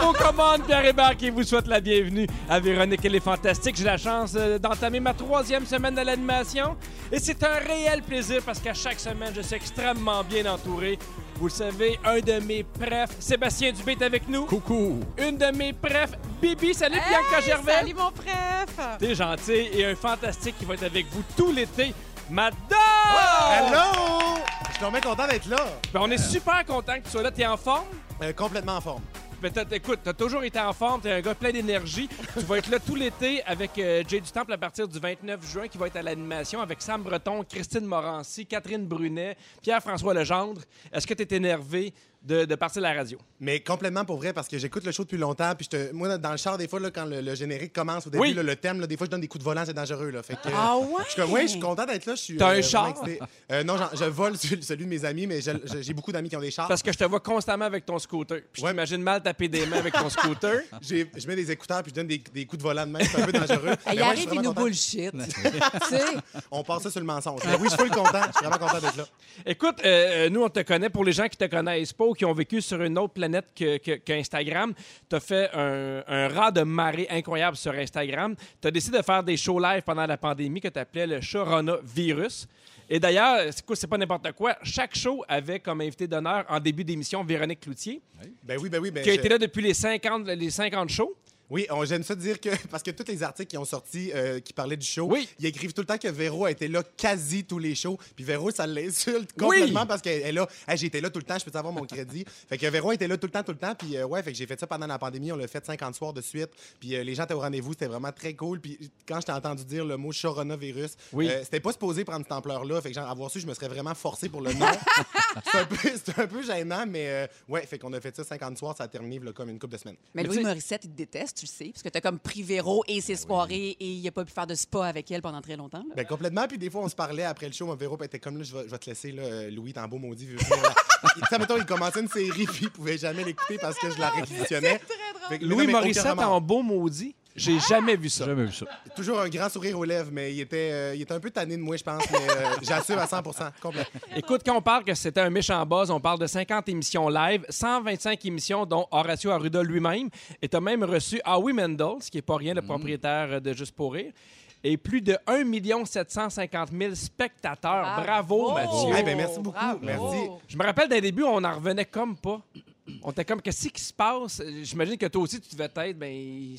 vos commandes, Pierre Hébert qui vous souhaite la bienvenue à Véronique et les Fantastiques. J'ai la chance euh, d'entamer ma troisième semaine de l'animation et c'est un réel plaisir parce qu'à chaque semaine, je suis extrêmement bien entouré. Vous le savez, un de mes prefs, Sébastien Dubé est avec nous. Coucou. Une de mes prefs, Bibi. Salut Bianca Hey, Gervais. Salut mon préf! T'es gentil et un fantastique qui va être avec vous tout l'été. Madame! Hello! Je suis vraiment content d'être là. Ben, on est super content que tu sois là. T'es en forme? Euh, complètement en forme. T'as- écoute, t'as toujours été en forme, t'es un gars plein d'énergie. tu vas être là tout l'été avec euh, Jay du Temple à partir du 29 juin qui va être à l'animation avec Sam Breton, Christine Morancy, Catherine Brunet, Pierre-François Legendre. Est-ce que tu es énervé? De, de partir de la radio? Mais complètement pour vrai, parce que j'écoute le show depuis longtemps. Puis je te- moi, dans le char, des fois, là, quand le, le générique commence, au début, Oui. là, le thème, là, des fois, je donne des coups de volant, c'est dangereux. Là, fait que, Ah ouais? Je suis comme, ouais, je suis content d'être là. Je suis, T'as un vraiment char? excité. Euh, non, j'en- je vole celui, celui de mes amis, mais je- je- j'ai beaucoup d'amis qui ont des chars. Parce que je te vois constamment avec ton scooter. Puis je Ouais. t'imagine mal taper des mains avec ton scooter. J'ai- Je mets des écouteurs puis je donne des, des coups de volant de même. C'est un peu dangereux. Il Mais ouais, je suis arrive, il vraiment nous content. bullshit. tu sais? On passe ça sur le mensonge. Mais oui, je suis full content. Je suis vraiment content d'être là. Écoute, euh, nous, on te connaît. Pour les gens qui te connaissent pas ou qui ont vécu sur une autre planète que, que- qu'Instagram, tu as fait un, un rat de marée incroyable sur Instagram. Tu as décidé de faire des shows live pendant la pandémie que tu appelais le Virus. Et d'ailleurs, c'est pas n'importe quoi. Chaque show avait comme invité d'honneur en début d'émission Véronique Cloutier, Ben oui, ben oui. Ben qui a été là depuis les 50, les 50 shows. Oui, on, j'aime ça dire que, parce que tous les articles qui ont sorti, euh, qui parlaient du show, Oui. ils écrivent tout le temps que Véro a été là quasi tous les shows. Puis Véro, ça l'insulte complètement Oui. parce qu'elle est là. Hey, j'ai été là tout le temps, je peux avoir mon crédit. fait que Véro était là tout le temps, tout le temps. Puis euh, ouais, fait que j'ai fait ça pendant la pandémie. On l'a fait 50 soirs de suite. Puis euh, les gens étaient au rendez-vous, c'était vraiment très cool. Puis quand je t'ai entendu dire le mot coronavirus, Oui. euh, c'était pas supposé prendre cette ampleur-là. Fait que genre, avoir su, je me serais vraiment forcé pour le nom. c'est, un peu, c'est un peu gênant, mais euh, ouais, fait qu'on a fait ça 50 soirs, ça a terminé là, comme une couple de semaines. Mais Mais Louis Morissette, il te déteste, tu le sais, parce que t'as comme pris Véro et Ben ses soirées et il a pas pu faire de spa avec elle pendant très longtemps. là. Ben complètement. Puis des fois, on se parlait après le show. Mon Véro était comme là, je vais, je vais te laisser, là, euh, Louis, t'es un beau maudit. venir, là. Il- Tu sais, mettons, il commençait une série, puis il pouvait jamais l'écouter parce que je la réquisitionnais. Fait que- mais non, Louis mais aucun Morissette en beau maudit? J'ai jamais vu ça. Jamais vu ça. Toujours un grand sourire aux lèvres, mais il était, euh, il était un peu tanné de moi, je pense. Mais euh, j'assume à 100 complètement. Écoute, quand on parle que c'était un méchant buzz, on parle de 50 émissions live, 125 émissions, dont Horacio Arruda lui-même. Et tu as même reçu Howie Mendel, ce qui n'est pas rien, le propriétaire de Juste pour rire. Et plus de 1 750 000 spectateurs. Bravo, Mathieu. Eh ben, merci beaucoup. Bravo. Merci. Je me rappelle d'un début, on en revenait comme pas. On était comme, qu'est-ce qui se passe? J'imagine que toi aussi, tu devais être, ben,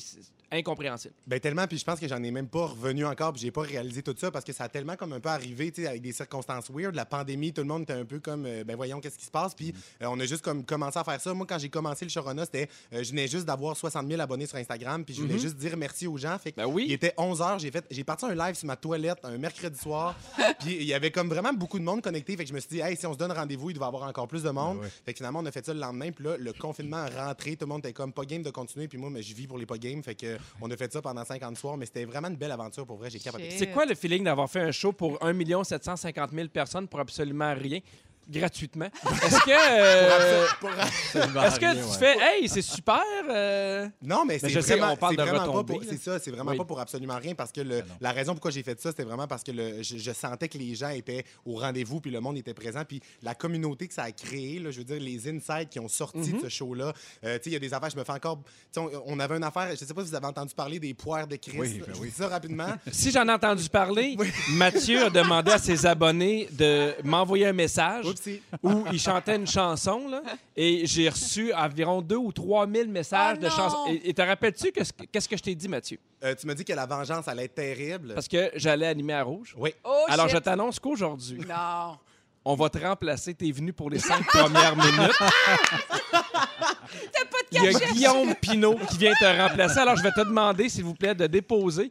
incompréhensible. Ben tellement, puis je pense que j'en ai même pas revenu encore, puis j'ai pas réalisé tout ça parce que ça a tellement comme un peu arrivé, tu sais, avec des circonstances weird. La pandémie, tout le monde était un peu comme, euh, ben voyons qu'est-ce qui se passe, puis euh, on a juste comme commencé à faire ça. Moi, quand j'ai commencé le Chorona, c'était, euh, je venais juste d'avoir 60 000 abonnés sur Instagram, puis je voulais juste dire merci aux gens. Fait que Ben oui. il était 11 h j'ai fait, j'ai parti un live sur ma toilette un mercredi soir, puis il y avait comme vraiment beaucoup de monde connecté, fait que je me suis dit, hey, si on se donne rendez-vous, il doit y avoir encore plus de monde. Ben ouais. Fait que finalement, on a fait ça le lendemain, puis là, le confinement est rentré, tout le monde était comme pas game de continuer, puis moi, mais je vis pour les pas game, fait que on a fait ça pendant 50 soirs, mais c'était vraiment une belle aventure pour vrai, j'ai capoté. C'est quoi le feeling d'avoir fait un show pour 1 750 000 personnes pour absolument rien, gratuitement? Est-ce que, euh, est-ce que tu fais, hey, c'est super? euh, Non, mais c'est je sais, vraiment, on de vraiment pas pour, c'est ça, c'est vraiment Oui. pas pour absolument rien parce que le- non. la raison pourquoi j'ai fait ça, c'était vraiment parce que le- je, je sentais que les gens étaient au rendez-vous puis le monde était présent puis la communauté que ça a créé, là, je veux dire les insights qui ont sorti Mhm. de ce show-là. Euh, tu sais, il y a des affaires, je me fais encore. On, on avait une affaire, je sais pas si vous avez entendu parler des poires de Christ. Oui, ben je oui. dis ça rapidement. Si j'en ai entendu parler, Mathieu a demandé à ses abonnés de m'envoyer un message Où il chantait une chanson, là, et j'ai reçu environ 2 ou 3 000 messages Oh de chansons. Et et te rappelles-tu que ce- qu'est-ce que je t'ai dit, Mathieu? Euh, tu m'as dit que la vengeance allait être terrible. Parce que j'allais animer à Rouge. Oui. Oh, Alors, shit. je t'annonce qu'aujourd'hui, Non. on va te remplacer. T'es venu pour les cinq premières minutes. T'as pas de Il y a. Guillaume Pinault qui vient te remplacer. Alors, je vais te demander, s'il vous plaît, de déposer.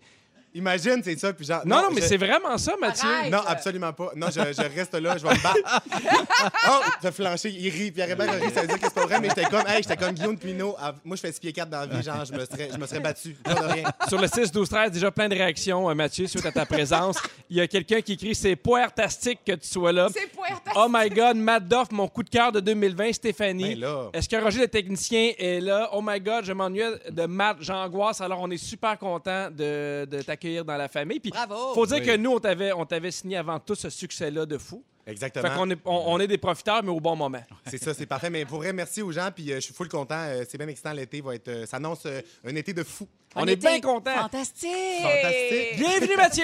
Imagine, c'est ça. Puis genre, Non, non, mais je- c'est vraiment ça, Mathieu. Arrête. Non, absolument pas. Non, je, je reste là, je vais me battre. oh, t'as flanché, il rit. Pierre Hébert a ri, ça veut dire que c'est pas vrai, mais j'étais comme, hey, j'étais comme Guillaume Pinot. Ah, Moi, je fais 6 pieds 4 dans la vie, genre, je me serais, je me serais battu. De rien. Sur le 6, 12, 13, déjà plein de réactions, euh, Mathieu, suite à ta présence. Il y a quelqu'un qui écrit C'est poirtastique que tu sois là. C'est pointant. Oh my God, Matt Doff, mon coup de cœur de 2020, Stéphanie. Ben. Est-ce que Roger le technicien est là? Oh my God, je m'ennuie de Matt, j'angoisse. Alors, on est super content de, de t'accueillir dans la famille. Puis, Bravo. faut dire Oui. que nous, on t'avait, on t'avait signé avant tout ce succès-là de fou. Exactement. Fait qu'on est, on, on est des profiteurs, mais au bon moment. C'est ça, c'est parfait. Mais pour vrai, merci aux gens. Puis euh, je suis full content. Euh, c'est bien excitant. L'été va être. euh, ça annonce euh, un été de fou. On est bien contents. Fantastique. Fantastique. Bienvenue, Mathieu!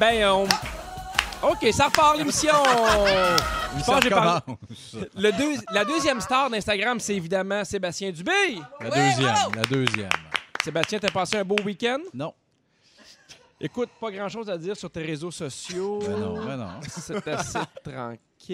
Ben, on... OK, ça repart l'émission. Je pense que j'ai parlé- Le deux- La deuxième star d'Instagram, c'est évidemment Sébastien Dubé. La Ouais, deuxième, bravo! la deuxième. Sébastien, t'as passé un beau week-end? Non, Écoute, pas grand-chose à dire sur tes réseaux sociaux. ben non, ben non. C'est assez tranquille. Tu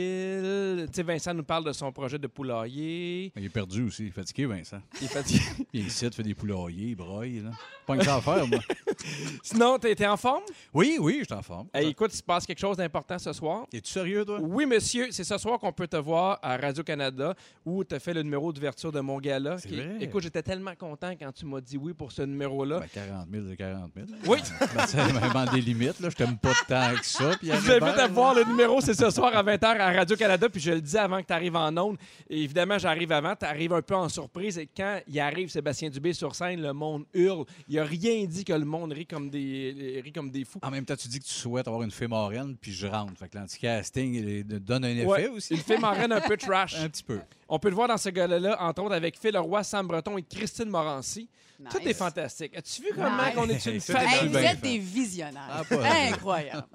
sais, Vincent nous parle de son projet de poulailler. Il est perdu aussi, il est fatigué, Vincent. Il est fatigué. Il est ici, il fait des poulaillers, il broye, là. Pas une chose à faire, moi. Sinon, t'es en forme? Oui, oui, je suis en forme. Hey, écoute, il se passe quelque chose d'important ce soir. Es-tu sérieux, toi? Oui, monsieur, c'est ce soir qu'on peut te voir à Radio-Canada où tu as fait le numéro d'ouverture de mon gala. Qui- vrai. Écoute, j'étais tellement content quand tu m'as dit oui pour ce numéro-là. Ben, 40 000, c'est 40 000. Oui, Ben, c'est même des limites, là. Je t'aime pas tant que ça. je t'invite à voir le numéro, c'est ce soir à 20h à Radio-Canada, puis je le dis avant que tu arrives en ondes. Et évidemment, j'arrive avant, tu arrives un peu en surprise, et quand il arrive Sébastien Dubé sur scène, le monde hurle. Il a rien dit que le monde rit comme des, rit comme des fous. En même temps, tu dis que tu souhaites avoir une fée marraine, puis je rentre. Fait que l'anti-casting il donne un effet Ouais, aussi. Il fait marraine un peu trash. Un petit peu. On peut le voir dans ce gala-là, entre autres avec Phil Leroy, Sam Breton et Christine Morancy. Tout est Nice. fantastique. As-tu vu comment Nice. on est une C'est famille? Hey, vous êtes des visionnaires. Ah. Incroyable.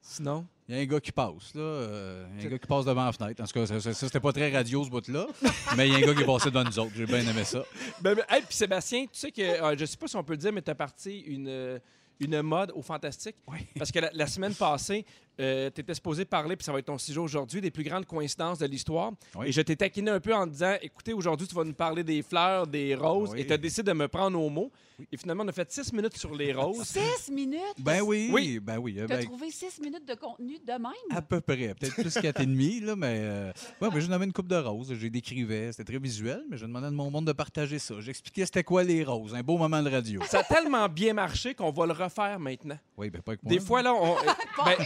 Sinon, Il y a un gars qui passe, là. euh, y a un gars qui passe devant la fenêtre. En tout cas, ça, ça, ça, c'était pas très radio, ce bout-là. Mais il y a un gars qui est passé devant nous autres. J'ai bien aimé ça. Ben, ben, hey, puis Sébastien, tu sais que, euh, je sais pas si on peut le dire, mais tu as parti une, euh, une mode au Fantastique. Oui. Parce que la, la semaine passée, tu étais supposé parler, puis ça va être ton sujet aujourd'hui, des plus grandes coïncidences de l'histoire. Oui. Et je t'ai taquiné un peu en disant écoutez, aujourd'hui, tu vas nous parler des fleurs, des roses, Oui. et tu as décidé de me prendre au mot. Et finalement, on a fait six minutes sur les roses. Six minutes? Ben oui, Oui. ben oui. euh, T'as ben, trouvé six minutes de contenu de même? à peu près. Peut-être plus quatre et demi, là, mais... Euh, ouais, ben, j'ai nommé une coupe de roses. J'ai décrivais. C'était très visuel, mais je demandais à mon monde de partager ça. J'expliquais c'était quoi les roses. Un beau moment de radio. Ça a tellement bien marché qu'on va le refaire maintenant. Oui, ben pas avec moi. Des fois, là, on. euh, ben,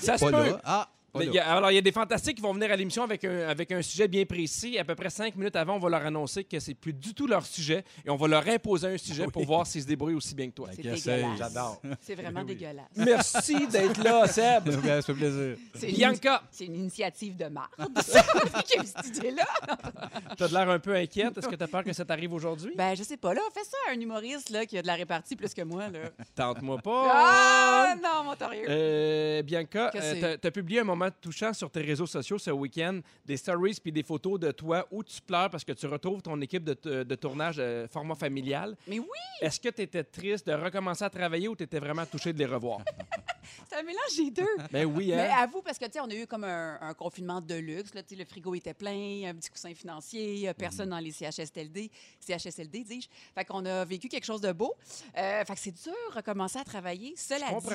ça se peut. Ah. Il y a- alors, il y a des fantastiques qui vont venir à l'émission avec un, avec un sujet bien précis. À peu près cinq minutes avant, on va leur annoncer que c'est plus du tout leur sujet et on va leur imposer un sujet pour voir s'ils se débrouillent aussi bien que toi. C'est essaye. dégueulasse. J'adore. C'est vraiment Oui. dégueulasse. Merci d'être là, Seb. Ben, ça fait plaisir. C'est une- Bianca, C'est une initiative de marde. ça. Qui a cette idée-là? t'as de l'air un peu inquiète. Est-ce que t'as peur que ça t'arrive aujourd'hui? Ben, je sais pas. Là, fais ça à un humoriste là, qui a de la répartie plus que moi. Là. Tente-moi pas. Ah, non, mon torieux. Euh, Bianca, euh, t'as publié un moment touchant sur tes réseaux sociaux ce week-end, des stories puis des photos de toi où tu pleures parce que tu retrouves ton équipe de, tournage euh, format familial. Mais oui, Est-ce que tu étais triste de recommencer à travailler ou tu étais vraiment touché de les revoir? c'est un mélange des deux. ben oui, Mais hein? avoue, parce que, tu sais, on a eu comme un, un confinement de luxe. Là, le frigo était plein, un petit coussin financier, a personne dans les CHSLD, CHSLD, dis-je. Fait qu'on a vécu quelque chose de beau. Euh, fait que c'est dur de recommencer à travailler. Cela dit.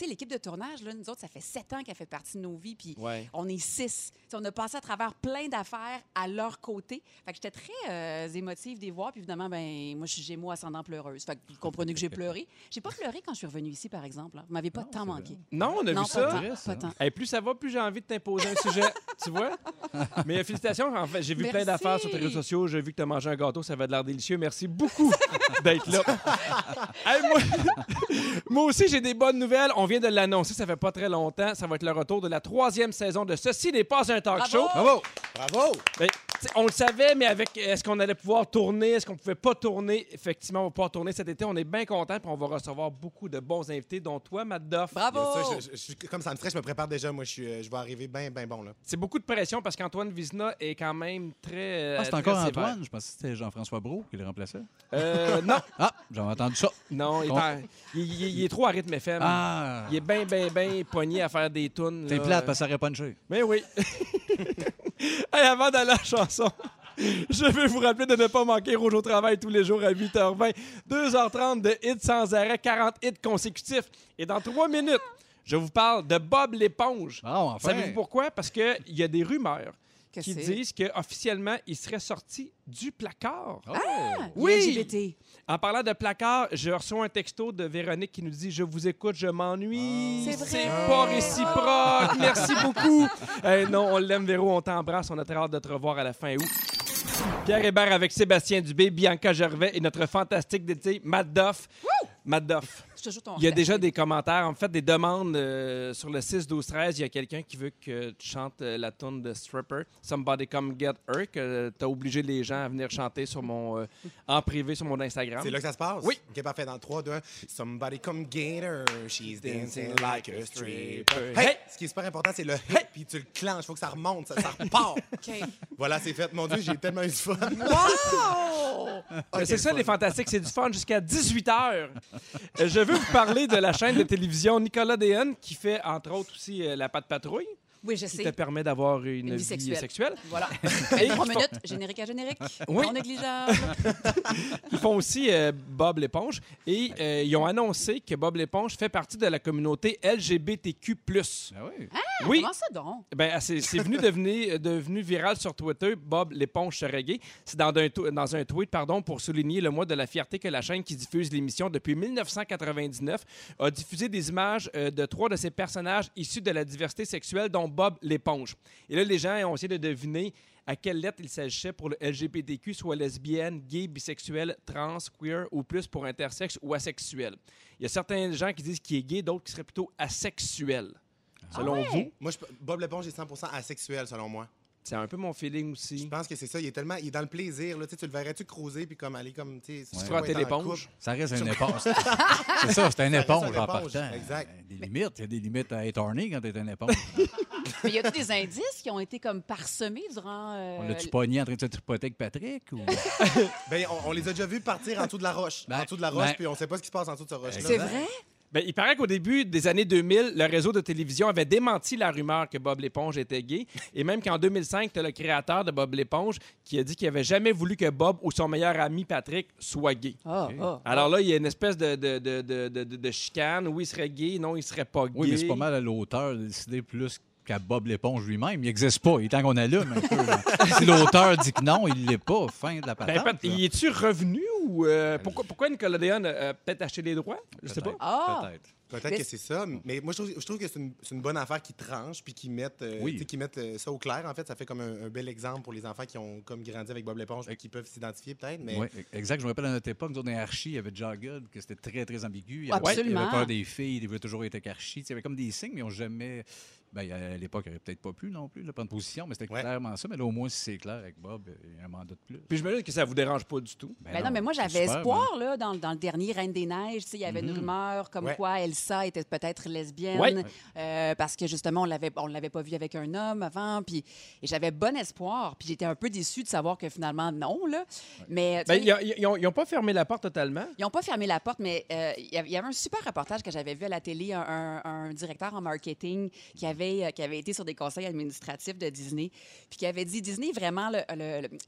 Tu sais, l'équipe de tournage, là, nous autres, ça fait sept ans qu'elle fait partie de nos vies, puis Ouais. on est six. On a passé à travers plein d'affaires à leur côté. Fait que j'étais très euh, émotive de les voir. Puis évidemment, ben, moi, je suis Gémeaux ascendant pleureuse. Fait que vous comprenez que j'ai pleuré. J'ai pas pleuré quand je suis revenue ici, par exemple. là. Vous m'avez pas Non, tant manqué. Non, on a non, vu ça. Vrai, plus ça va, plus j'ai envie de t'imposer un sujet. tu vois? Mais félicitations. En fait, j'ai vu plein d'affaires sur tes réseaux sociaux. J'ai vu que tu as mangé un gâteau. Ça avait de l'air délicieux. Merci beaucoup d'être là. Hey, moi, moi aussi, j'ai des bonnes nouvelles. On vient de l'annoncer. Ça fait pas très longtemps. Ça va être le retour de la troisième saison de Ceci n'est pas un talk Bravo! show. Bravo! Bravo! Ben, on le savait, mais avec est-ce qu'on allait pouvoir tourner, est-ce qu'on pouvait pas tourner? Effectivement, on va pouvoir tourner cet été. On est bien content, puis on va recevoir beaucoup de bons invités, dont toi, Matt Duff. Bravo! Bien sûr, je- je- je suis- comme ça me stresse, je me prépare déjà. Moi, je, suis, euh, je vais arriver bien, bien bon. là. C'est beaucoup de pression parce qu'Antoine Vizina est quand même très. euh, Ah, c'est très encore sévère. Antoine? Je pensais que c'était Jean-François Brault qui le remplaçait. Euh, non, Ah, j'avais entendu ça. non, il est, il- il- il est trop à rythme FM. Ah! Il est bien, bien, bien pogné à faire des tunes. T'es plate parce que ça aurait punché. Mais oui. Hey, avant d'aller à la chanson, je vais vous rappeler de ne pas manquer Rouge au travail tous les jours à 8h20. 2h30 de hits sans arrêt, 40 hits consécutifs. Et dans trois minutes, je vous parle de Bob l'éponge. Ah, enfin! Savez-vous pourquoi? Parce qu'il y a des rumeurs Que qui disent qu'officiellement, il serait sorti du placard. Oh. Oui! LGBT. En parlant de placard, je reçois un texto de Véronique qui nous dit Je vous écoute, je m'ennuie. C'est vrai. C'est pas réciproque. Merci beaucoup. Non, on l'aime, Véro, on t'embrasse. On a très hâte de te revoir à la fin août. Pierre Hébert avec Sébastien Dubé, Bianca Gervais et notre fantastique d'été, Matt Duff. Matt Duff. Il y a déjà des commentaires, en fait, des demandes euh, sur le 6, 12, 13. Il y a quelqu'un qui veut que tu chantes euh, la tune de Stripper, Somebody Come Get Her, que tu as obligé les gens à venir chanter sur mon, euh, en privé sur mon Instagram. C'est là que ça se passe? Oui. OK, parfait. Dans 3, 2, 1. Somebody come get her. She's dancing like a stripper. Hey! Hey! Ce qui est super important, c'est le hey, puis tu le clenches. Faut que ça remonte, ça, ça repart. OK. voilà, c'est fait. Mon Dieu, j'ai tellement eu du fun. Wow! Ah, c'est ça, fun. les fantastiques, c'est du fun jusqu'à 18h. je veux vous parler de la chaîne de télévision Nicolas qui fait, entre autres, aussi euh, La Patte Patrouille, Oui, je qui sais. te permet d'avoir une, Une vie vie sexuelle. sexuelle. Voilà. Et Trois minutes, générique à générique. Oui. Non négligeable. Ils font aussi euh, Bob l'éponge. Et euh, ils ont annoncé que Bob l'éponge fait partie de la communauté LGBTQ. Ah oui. oui, Comment ça donc? ben, c'est c'est venu devenir devenu viral sur Twitter. Bob l'éponge serait gay. C'est dans un, dans un tweet pardon, pour souligner le mois de la fierté que la chaîne qui diffuse l'émission depuis 1999 a diffusé des images euh, de trois de ses personnages issus de la diversité sexuelle, dont Bob l'éponge. Et là, les gens ont essayé de deviner à quelle lettre il s'agissait pour le LGBTQ, soit lesbienne, gay, bisexuel, trans, queer ou plus pour intersexe ou asexuel. Il y a certains gens qui disent qu'il est gay, d'autres qui seraient plutôt asexuels. Selon ouais? vous, Moi, je- Bob l'éponge est 100% asexuel, selon moi. c'est un peu mon feeling Je aussi. pense que c'est ça. Il est tellement. Il est dans le plaisir. Là. Tu sais, tu le verrais-tu creuser puis comme aller comme. Tu sais, Se tu l'éponge. Ça reste une éponge. c'est ça, c'est une éponge en éponge, partant. exact. Des limites. Il y a des limites à être orné quand t'es une éponge. Mais y a-t-il des indices qui ont été comme parsemés durant. euh, On l'a-tu pogné en train de se tripoter avec Patrick? Ou... Ben, on, on les a déjà vus partir en dessous de la roche. Ben, en dessous de la roche, ben- puis on sait pas ce qui se passe en dessous de ce roche-là. C'est vrai? Ben, il paraît qu'au début des années 2000, le réseau de télévision avait démenti la rumeur que Bob l'éponge était gay. Et même qu'en 2005, tu le créateur de Bob l'éponge qui a dit qu'il avait jamais voulu que Bob ou son meilleur ami Patrick soit gay. Ah, ah. Alors là, il y a une espèce de, de, de, de, de- de- de chicane. Oui, il serait gay. Non, il serait pas gay. Oui, mais c'est pas mal à l'auteur de décider plus qu'à Bob l'éponge lui-même. Il n'existe pas. Il est temps qu'on allume un peu. là. si l'auteur dit que non, il l'est pas. Fin de la Ben, patente. Pat- là. y es-tu revenu ou euh, pourquoi, pourquoi Nicolas Dehaene a peut-être acheté les droits? Je sais pas. Peut-être, Ah! Peut-être. Que c'est ça, mais moi, je trouve, je trouve que c'est une, bonne affaire qu'ils tranchent puis qu'ils mettent, euh, Oui. qu'ils mettent euh, ça au clair. En fait, ça fait comme un, un bel exemple pour les enfants qui ont comme grandi avec Bob l'éponge et qui peuvent s'identifier peut-être. Mais Oui, exact. Je me rappelle à notre époque, nous autres, dans Archie, il y avait Jughead, que c'était très, très ambigu. Il y avait, Absolument. Il avait peur des filles, il avait toujours été avec Archie. Tu sais, Il y avait comme des signes, mais ils n'ont jamais. Ben, à l'époque, il n'aurait peut-être pas pu non plus de prendre position, mais c'était Ouais. clairement ça. Mais là, au moins, si c'est clair avec Bob, il y a un mandat de plus. Puis je me dis que ça vous dérange pas du tout. Ben non, mais moi, j'avais espoir là, dans, dans le dernier Reine des Neiges. Tu sais, Il y avait une Mhm. rumeur comme Ouais. quoi Elsa était peut-être lesbienne. Ouais. euh, parce que justement, on l'avait, on l'avait pas vue avec un homme avant. Puis, et j'avais bon espoir. Puis j'étais un peu déçue de savoir que finalement, non. Là. Mais Ben, sais, ils n'ont pas fermé la porte totalement. ils n'ont pas fermé la porte, mais euh, il y avait- il y avait un super reportage que j'avais vu à la télé, un, un- un directeur en marketing qui avait, euh, qui avait été sur des conseils administratifs de Disney, puis qui avait dit Disney est vraiment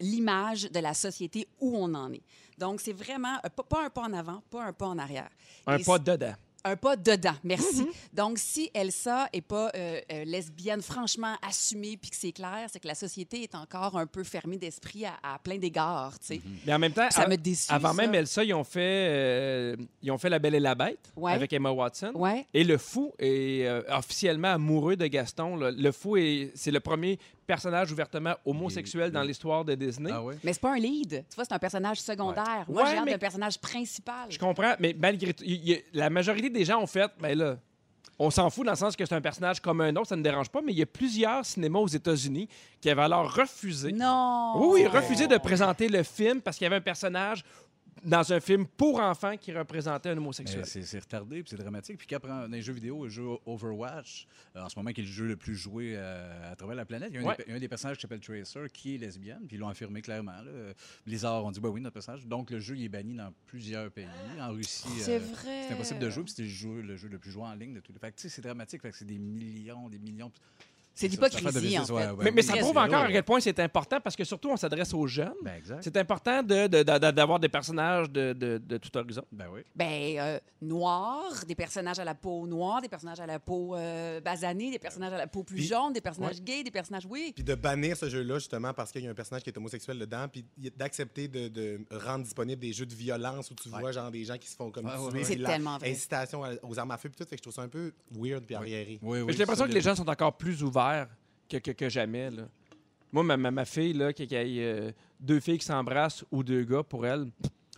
l'image de la société où on en est. Donc, c'est vraiment euh, pas, pas un pas en avant, pas un pas en arrière. Un Et pas dedans. Un pas dedans, merci. Donc, si Elsa est pas euh, euh, lesbienne, franchement assumée, puis que c'est clair, c'est que la société est encore un peu fermée d'esprit à, à plein d'égards, tu sais. Mais en même temps, Ça me déçu, avant ça. même Elsa, ils ont fait, euh, ils ont fait La Belle et la Bête Ouais. avec Emma Watson. Ouais. Et le fou est euh, officiellement amoureux de Gaston. là. Le fou, est, c'est le premier personnage ouvertement homosexuel dans l'histoire de Disney. Ah oui? Mais c'est pas un lead. Tu vois, c'est un personnage secondaire. Moi, Ouais, j'ai hâte mais- d'un personnage principal. Je comprends, mais malgré tout, la majorité des gens ont fait, ben là, on s'en fout dans le sens que c'est un personnage comme un autre, ça ne dérange pas, mais il y a plusieurs cinémas aux États-Unis qui avaient alors refusé. Non! Oui, oui, refusé de présenter le film parce qu'il y avait un personnage dans un film pour enfants qui représentait un homosexuel. C'est c'est retardé, puis c'est dramatique. Puis qu'après, dans les jeux vidéo, le jeu Overwatch, euh, en ce moment, qui est le jeu le plus joué euh, à travers la planète, il y a un, Ouais. des, il y a un des personnages qui s'appelle Tracer qui est lesbienne, puis ils l'ont affirmé clairement. là. Blizzard ont dit, bah oui, notre personnage. Donc, le jeu il est banni dans plusieurs pays. En Russie, C'est euh, vrai. c'est impossible de jouer, puis c'était le jeu, le jeu le plus joué en ligne de tous les. Fait que, tu sais, c'est dramatique, fait que c'est des millions, des millions. C'est l'hypocrisie, en ouais, fait. ouais, mais, ça prouve encore à quel point c'est important parce que surtout on s'adresse aux jeunes. Ben. C'est important de- de- de- d'avoir des personnages de, de- de tout horizon. Ben oui. Ben, euh, noir, des personnages à la peau noire, des personnages à la peau euh, basanée, des personnages à la peau plus Puis- jaune, des personnages gays, des personnages... Oui. Puis de bannir ce jeu-là, justement, parce qu'il y a un personnage qui est homosexuel dedans, puis d'accepter de, de rendre disponible des jeux de violence où tu Ouais. vois genre des gens qui se font comme tuer. C'est tellement vrai. Incitation aux armes à feu, puis tout, fait que je trouve ça un peu weird puis arriéré. Oui, oui, J'ai l'impression que les gens sont encore plus ouverts que, jamais. Moi, ma, fille, là, qui, qui ait euh, deux filles qui s'embrassent ou deux gars, pour elle,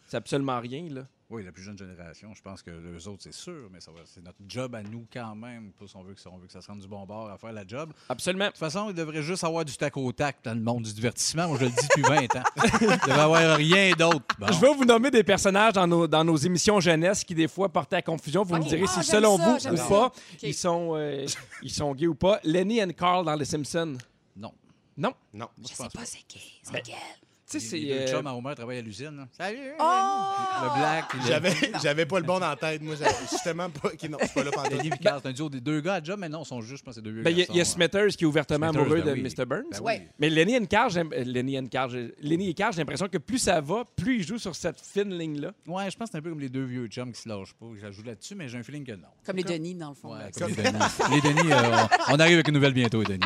c'est absolument rien. Là. Oui, la plus jeune génération. Je pense que les autres, c'est sûr, mais ça va- c'est notre job à nous quand même. Plus on veut que ça, on veut que ça se rende du bon bord à faire la job. De Absolument. toute façon, il devrait juste avoir du tac au tac dans le monde du divertissement. Moi, je le dis depuis 20 ans. Il devrait avoir rien d'autre. Bon. Je vais vous nommer des personnages dans nos, dans nos émissions jeunesse qui, des fois, portaient à confusion. Vous me direz Ah, si, j'aime selon ça, vous ou ça. pas, ils, sont, euh, ils sont gays ou pas. Lenny and Carl dans Les Simpsons. Non. Non? Non. Je sais pense pas pas. c'est qui. C'est quel? Tu sais, c'est. deux euh, chums à Homer travaillent à l'usine. Salut! Oh! Le black. le- J'avais, j'avais pas le bon dans la tête. Moi, j'avais justement pas. ok, non, je suis pas là pendant Lenny et Carl, c'est un duo des deux gars à job, mais non, ils sont juste, je pense, c'est deux vieux ben, Il y a- Smithers qui est ouvertement Smithers, amoureux ben de oui. Mr. Burns. Ben. Mais Lenny and j'aime- euh, Lenny and Lenny et Carl, j'ai l'impression que plus ça va, plus ils jouent sur cette fine ligne-là. Ouais, je pense que c'est un peu comme les deux vieux chums qui se lâchent pas. Je joue là-dessus, mais j'ai un feeling que non. Comme les Denis, dans le fond. Ouais, comme les Denis. les Denis, euh, on, arrive avec une nouvelle bientôt, Denis.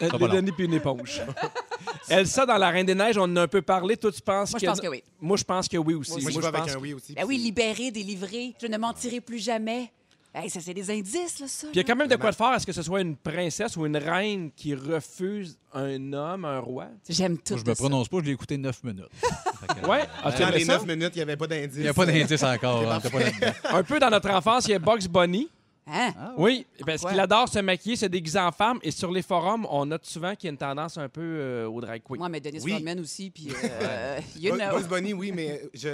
les. Lenny puis une éponge. Elsa, dans La Reine des Neiges, on en a un peu parlé. Toi, tu penses Moi, que... je pense que oui. Moi, je pense que oui aussi. Moi, je Moi, vais avec pense- un oui aussi. Ben oui, libéré, délivré. Je ne mentirai plus jamais. Hey, ça, c'est des indices, là, ça. Puis il y a quand même de quoi de faire à ce que ce soit une princesse ou une reine qui refuse un homme, un roi? J'aime tout Moi, je me ça. prononce pas, je l'ai écouté 9 minutes. Que, Ouais, ah, Dans les ça? 9 minutes, il n'y avait pas d'indice. Il n'y a pas d'indice encore. hein, pas. Un peu dans notre enfance, il y a Bugs Bunny. Hein? Ah. Oui, parce qu'il adore se maquiller, se déguiser en femme. Et sur les forums, on note souvent qu'il y a une tendance un peu euh, au drag queen. Moi, mais Dennis Oui. Rodman aussi, puis euh, you Bugs- know. Bugs Bunny, oui, mais je...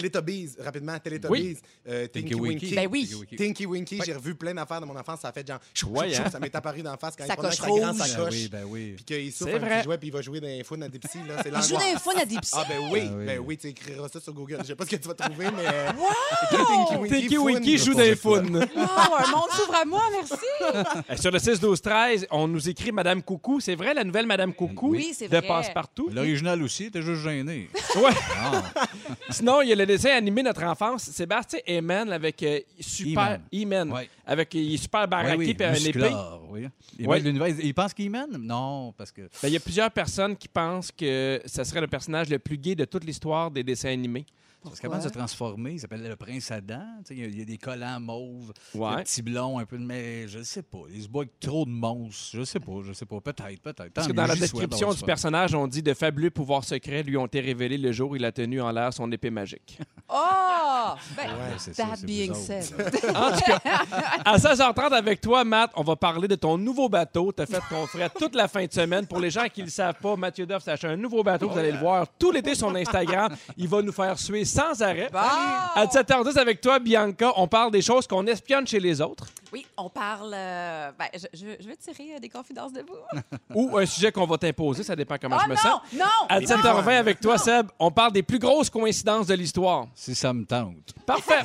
Teletubbies, rapidement, Teletubbies. euh, Tinky, Tinky Winky. Winky. Ben oui. Tinky Winky. J'ai revu plein d'affaires de mon enfance. Ça a fait genre... chou, Ouais, chou, chou, hein? Ça m'est apparu d'en face quand il Sacoche prenait sa grande rouge. Ben sacoche. oui, ben oui. Puis qu'il souffle un petit jouet, puis il va jouer dans les fun à. Là. C'est Il joue dans un fun à des psy. Ah ben oui, Ah oui. ben oui, tu écriras ça sur Google. Je sais pas ce que tu vas trouver, mais... euh, Wow! Tinky. Winky joue de quoi. founes. Wow, un monde s'ouvre à moi, merci. Euh, Sur le 6 12 13, on nous écrit Madame Coucou. C'est vrai, la nouvelle Madame Coucou Oui, c'est de. Passe-Partout? L'original aussi, t'es juste gêné. Ouais. Ah, Sinon, il y a le dessin animé notre enfance. Sébastien Eman avec euh, super. Eman. Ouais. Avec il est super baraqué oui, oui, puis un épée. oui. Il, Ouais. l'univers. il pense qu'il mène? Non, parce que... Ben, il y a plusieurs personnes qui pensent que ce serait le personnage le plus gay de toute l'histoire des dessins animés. Parce qu'avant de se transformer, il s'appelle le prince Adam. Tu sais, Il y, a- il y a des collants mauves, Ouais. le petit blond, un peu de. Mais je sais pas. Il se bat avec trop de monstres. Je sais pas, je sais pas. Peut-être, peut-être. Parce que dans la description du personnage, on dit de fabuleux pouvoirs secrets lui ont été révélés le jour où il a tenu en l'air son épée magique. Oh! Ben, Ouais, c'est ça, that c'est being said. ça. En tout cas, à 16h30 avec toi, Matt, on va parler de ton nouveau bateau. Tu as fait ton frais toute la fin de semaine. Pour les gens qui ne le savent pas, Mathieu Duff s'est acheté un nouveau bateau. Vous allez le voir tout l'été sur Instagram. Il va nous faire suer sans arrêt. Bon! À 17h10 avec toi, Bianca, on parle des choses qu'on espionne chez les autres Oui, on parle. euh, ben, je, je- je vais tirer euh, des confidences de vous. ou un sujet qu'on va t'imposer. Ça dépend comment Oh je me sens. non! Non! À non! 17h20 avec toi, Seb, on parle des plus grosses coïncidences de l'histoire. Si ça me tente. Parfait.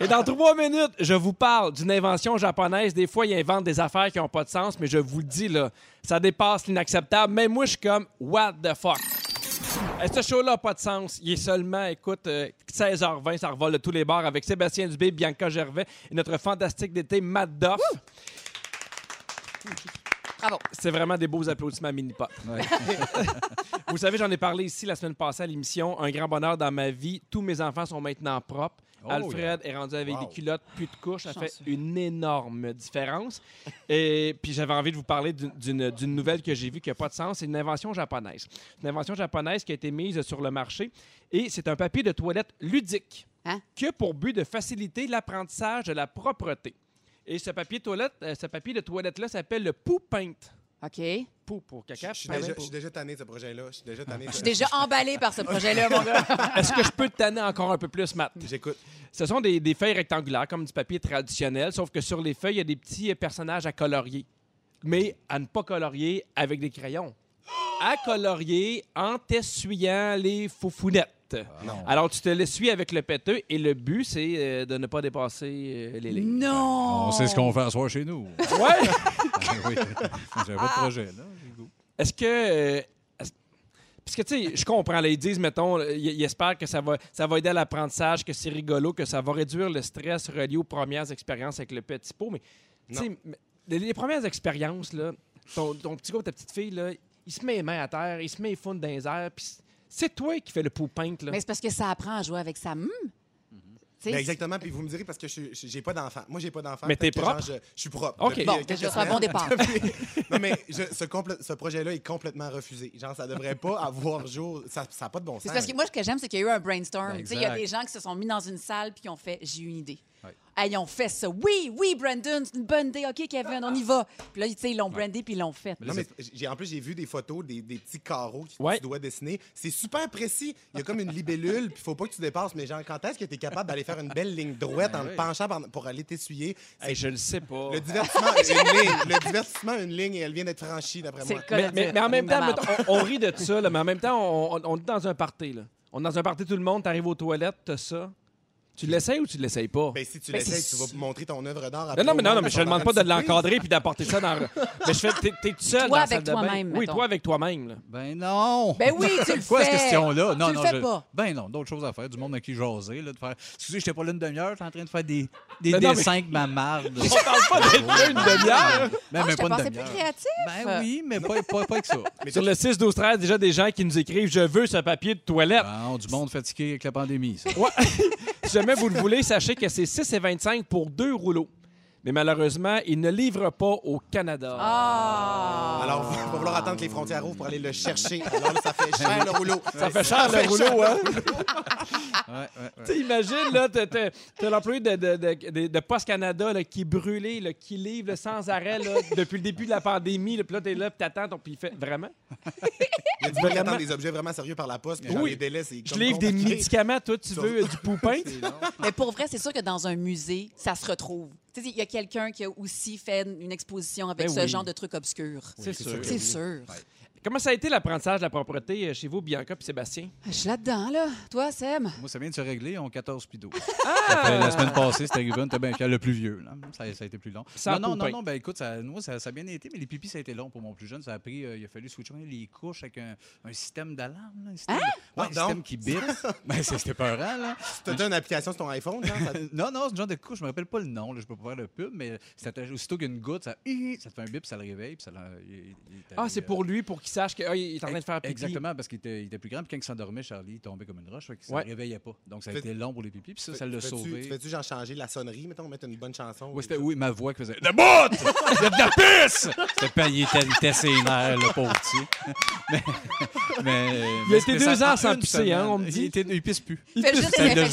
Et dans trois minutes, je vous parle d'une invention japonaise. Des fois, ils inventent des affaires qui n'ont pas de sens, mais je vous le dis, là, ça dépasse l'inacceptable. Même moi, je suis comme, what the fuck? Eh, Ce show-là n'a pas de sens. Il est seulement, écoute, euh, 16h20, ça revole de tous les bars avec Sébastien Dubé, Bianca Gervais et notre fantastique d'été, Matt Doff. Bravo. C'est vraiment des beaux applaudissements à mini-pot. Ouais. Vous savez, j'en ai parlé ici la semaine passée à l'émission. Un grand bonheur dans ma vie. Tous mes enfants sont maintenant propres. Oh, Alfred est rendu avec Wow. des culottes, plus de couches. Ça fait une énorme différence. Et puis, j'avais envie de vous parler d'une- nouvelle que j'ai vue qui n'a pas de sens. C'est une invention japonaise. Une invention japonaise qui a été mise sur le marché. Et c'est un papier de toilette ludique Hein? qui a pour but de faciliter l'apprentissage de la propreté. Et ce papier, de toilette, euh, ce papier de toilette-là s'appelle le Poo Paint. OK. Pou pour caca. Je suis déjà, pour- je suis déjà tanné de ce projet-là. Je suis déjà tanné. Je suis déjà emballé par ce projet-là, mon gars. Est-ce que je peux te tanner encore un peu plus, Matt? J'écoute. Ce sont des, des feuilles rectangulaires, comme du papier traditionnel, sauf que sur les feuilles, il y a des petits euh, personnages à colorier. Mais à ne pas colorier avec des crayons. À colorier en t'essuyant les foufounettes. Non. Alors, tu te l'essuies avec le péteux et le but, c'est euh, de ne pas dépasser euh, les lignes. Non! On sait ce qu'on fait à soir chez nous. Ouais! Ah oui. J'avais pas de projet, là. Est-ce que. euh, parce que, tu sais, je comprends. là, ils disent, mettons, ils, ils espèrent que ça va, ça va aider à l'apprentissage, que c'est rigolo, que ça va réduire le stress relié aux premières expériences avec le petit pot. Mais, tu sais, mais les, les premières expériences, là, ton, ton petit gars, ta petite fille, là, il se met les mains à terre, il se met les founes dans les airs, puis c'est toi qui fais le là. Mais c'est parce que ça apprend à jouer avec sa sais. Ben, exactement, puis vous me direz parce que je j'ai pas d'enfant. Moi, j'ai pas d'enfant. Mais t'es genre, propre? Je, je suis propre. OK. Bon, c'est un bon départ. non, mais je- ce, ce projet-là est complètement refusé. Genre, ça devrait pas avoir jour. Ça n'a pas de bon sens. C'est parce que moi, ce que j'aime, c'est qu'il y a eu un brainstorm. Il y a des gens qui se sont mis dans une salle puis qui ont fait J'ai une idée. Ouais. Ah, ils ont fait ça. Oui, oui, Brandon, c'est une bonne idée. OK, Kevin, on y va. Puis là, tu sais, ils l'ont brandé puis ils l'ont fait. Non, mais j'ai, en plus, j'ai vu des photos des, des petits carreaux que Ouais. tu dois dessiner. C'est super précis. Il y a comme une libellule, puis il faut pas que tu dépasses. Mais genre, quand est-ce que tu es capable d'aller faire une belle ligne droite en te oui. penchant pour aller t'essuyer? Hey, je le sais pas. Le divertissement, une ligne. Le divertissement, une ligne, et elle vient d'être franchie, d'après moi. Mais, en même temps, on, on rit de ça, là, mais en même temps, on, on- on est dans un party. Là. On est dans un party, tout le monde, t'arrives aux toilettes, t'as ça. Tu l'essayes ou tu l'essayes pas? Ben, si tu Ben, l'essayes, tu vas montrer ton œuvre d'art non, après non, au mais non, non, mais je te demande pas de l'encadrer puis d'apporter ça dans. mais je fais, t'es, t'es tout seul Toi dans la avec salle de bain. toi-même, Oui, mettons. toi avec toi-même. là. Ben non! Ben oui, tu le Quoi, fais. cette question-là? Non, Tu non, le fais je- pas. Ben non, d'autres choses à faire. Du monde à qui jaser, là, de faire. Excusez, j'étais pas là une demi-heure, j'étais en train de faire des, des Ben non, mais- dessins avec ma marde. On parle pas d'être là une demi-heure. Ben, Ah, mais je te pas pensais une plus demi-heure. créatif. Ben oui, mais pas, pas, pas avec ça. Sur le 6, 12, 13, déjà des gens qui nous écrivent Je veux ce papier de toilette. Bon, du monde fatigué avec la pandémie, ça. Ouais. Si jamais vous le voulez, sachez que c'est 6 et 25 pour deux rouleaux. Mais malheureusement, ils ne livrent pas au Canada. Ah. Alors, il va falloir attendre que les frontières ouvrent pour aller le chercher. Alors, là, ça fait cher le rouleau. Ça fait cher le rouleau, hein? Ouais, ouais, ouais. Tu sais, imagine, là, t'as, l'employé de, de, de, de- de Post Canada là, qui est brûlé, là, qui livre là, sans arrêt là, depuis le début de la pandémie. Là, puis là, t'es là, puis t'attends, puis il fait vraiment? Il y a du monde qui Vraiment? attend des objets vraiment sérieux par la poste. Puis genre, Oui. les délais, c'est Je livre des médicaments, toi, tu veux du poupin? Mais pour vrai, c'est sûr que dans un musée, ça se retrouve. Tu sais, il y a quelqu'un qui a aussi fait une exposition avec Ben ce oui. genre de. C'est c'est sûr. sûr. C'est sûr. Comment ça a été l'apprentissage de la propreté euh, chez vous, Bianca et Sébastien? Je suis là-dedans, là. Toi, Seb? Moi, ça vient de se régler, on 14 puis 12. Ah! Ça fait la semaine passée, c'était arrivé, on était bien le plus vieux. là. Ça, ça a été plus long. Sans non, non, non, non, ben écoute, ça, moi, ça, ça a bien été, mais les pipis, ça a été long pour mon plus jeune. Ça a pris, euh, il a fallu switcher les couches avec un, un système d'alarme. là, Un système, de- ouais, un système qui bip. ben, c'était peurant, là. T'as une application sur ton iPhone, Non, non, c'est le genre de couche, je me rappelle pas le nom, là, je peux pas faire le pub, mais c'était aussitôt qu'une goutte, ça, ça te fait un bip, ça le réveille, puis ça il- il- il est Ah, c'est euh, pour lui, pour qu'il sache qu'il est en train de faire pipi. Exactement, parce qu'il était, il était plus grand. Puis quand il s'endormait, Charlie, il tombait comme une roche. Fait que ça Ouais. ne réveillait pas. Donc, ça a Fais- été long pour les pipis. Puis ça, ça Tu l'a sauvé. Tu fais-tu genre changer la sonnerie, mettons, mettre une bonne chanson? Oui, c'était oui, ma voix qui faisait De bout! C'est de la pisse! C'était pas, il était, il était sénère, le pauvre petit. mais, mais, Il a été deux ans sans pisser, hein, on me dit. Il, était, il pisse plus. C'est solide.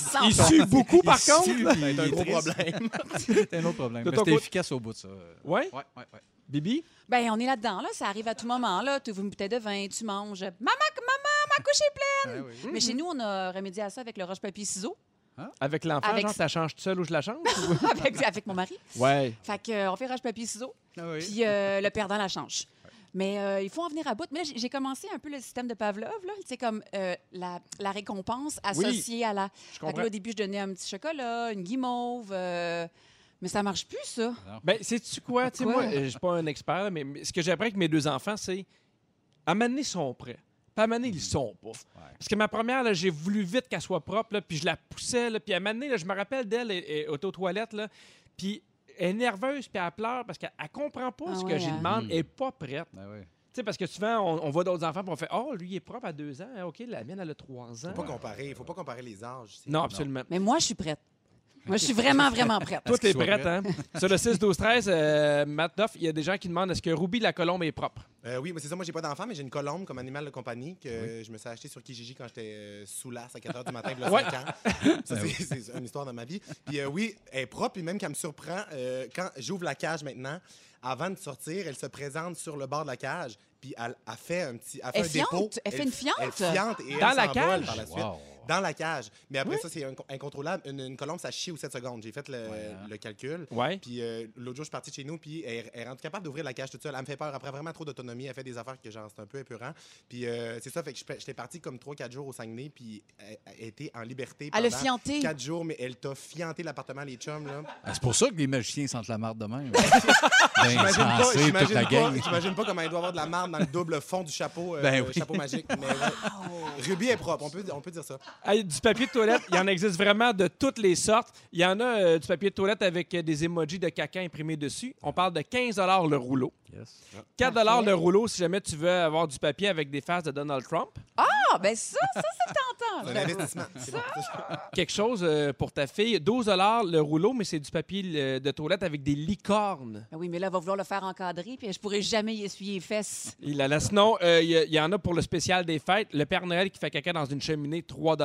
sans Il sue beaucoup, par Il contre. C'est il un gros problème. C'était un autre problème. Mais c'était efficace au bout de ça. Ouais, ouais, ouais. Bibi? Ben, on est là-dedans, là. Ça arrive à tout moment, là. Tu ouvres une bouteille de vin, tu manges. Maman, maman, ma couche est pleine! Oui. Mais chez nous, on a remédié à ça avec le roche-papier-ciseau, Avec l'enfant, Avec- genre, tu la changes tout seul ou je la change? ou- avec, avec mon mari. ouais. Fait que, euh, on fait roche-papier-ciseau, Ah oui. puis euh, le perdant la change. Mais euh, il faut en venir à bout. Mais là, j'ai- commencé un peu le système de Pavlov, là. C'est comme euh, la, la récompense associée à la. Je Fait que comprends. là, au début, je donnais un petit chocolat, une guimauve. Mais ça marche plus, ça. Ben, sais-tu quoi? Tu sais, Quoi? moi, euh, je suis pas un expert, mais mais ce que j'ai appris avec mes deux enfants, c'est à m'amener, ils sont prêts. Puis à m'amener, ils sont pas. Parce que ma première, là, j'ai voulu vite qu'elle soit propre, là, puis je la poussais. Là, puis à m'amener, là, je me rappelle d'elle, elle est aux toilettes, là, puis elle est nerveuse, puis elle pleure parce qu'elle elle comprend pas Ah ce ouais, que j'y hein? demande, elle est pas prête. Oui. Tu sais, parce que souvent, on, on voit d'autres enfants, puis on fait Oh, lui, il est propre à deux ans. Ah, OK, la mienne, elle a trois ans. Faut pas comparer, faut pas comparer les âges. Non, absolument. Mais moi, je suis prête. Moi, je suis vraiment, vraiment prête. Toi, t'es qu'il soit prête, hein? Sur le 6, 12, 13, euh, Matt Duff, il y a des gens qui demandent est-ce que Ruby la colombe est propre? Euh, oui, mais c'est ça. Moi, j'ai pas d'enfant, mais j'ai une colombe comme animal de compagnie que je me suis acheté sur Kijiji quand j'étais euh, sous l'as à 4 h du matin, il y a Ouais. 5 ans. Ça, c'est- c'est une histoire de ma vie. Puis euh, oui, elle est propre, puis même qu'elle me surprend, euh, quand j'ouvre la cage maintenant, avant de sortir, elle se présente sur le bord de la cage, puis elle, elle fait un petit. Elle fait Elle un fiante? dépôt. Elle fait une fiante? Elle fiante et Dans elle la s'envole cage? Par la suite. Wow. Dans la cage. Mais après ça, c'est inco- incontrôlable. Une, une colombe, ça chie aux 7 secondes. J'ai fait le, hein. le calcul. Ouais. Puis euh, l'autre jour, je suis parti de chez nous, puis elle, elle est rendue capable d'ouvrir la cage toute seule. Elle me fait peur. Après vraiment trop d'autonomie, elle fait des affaires que genre, c'est un peu épeurant. Puis euh, c'est ça, fait que je- j'étais parti comme 3-4 jours au Saguenay, puis elle, elle était en liberté. Elle a pendant fianté. 4 jours, mais elle t'a fianté l'appartement, les chums, là. Ah, c'est pour ça que les magiciens sentent la marde de même. ben, J'imagine pas, j'imagine la pas, pas comment elle doit avoir de la marde dans le double fond du chapeau, euh, Ben oui. chapeau magique. Mais. Ruby est propre, on peut, on peut dire ça. Du papier de toilette, il y en existe vraiment de toutes les sortes. Il y en a euh, du papier de toilette avec euh, des emojis de caca imprimés dessus. On parle de 15 le rouleau. Yes. 4 Parfait. le rouleau si jamais tu veux avoir du papier avec des faces de Donald Trump. Ah, Ah, ben ça, ça, c'est tentant. Investissement. Quelque chose euh, pour ta fille. 12 le rouleau, mais c'est du papier euh, de toilette avec des licornes. Ben oui, mais là, elle va vouloir le faire encadrer, puis je pourrais jamais y essuyer les fesses. Il a la- Sinon, euh, il y, il y en a pour le spécial des fêtes. Le Père Noël qui fait caca dans une cheminée, 3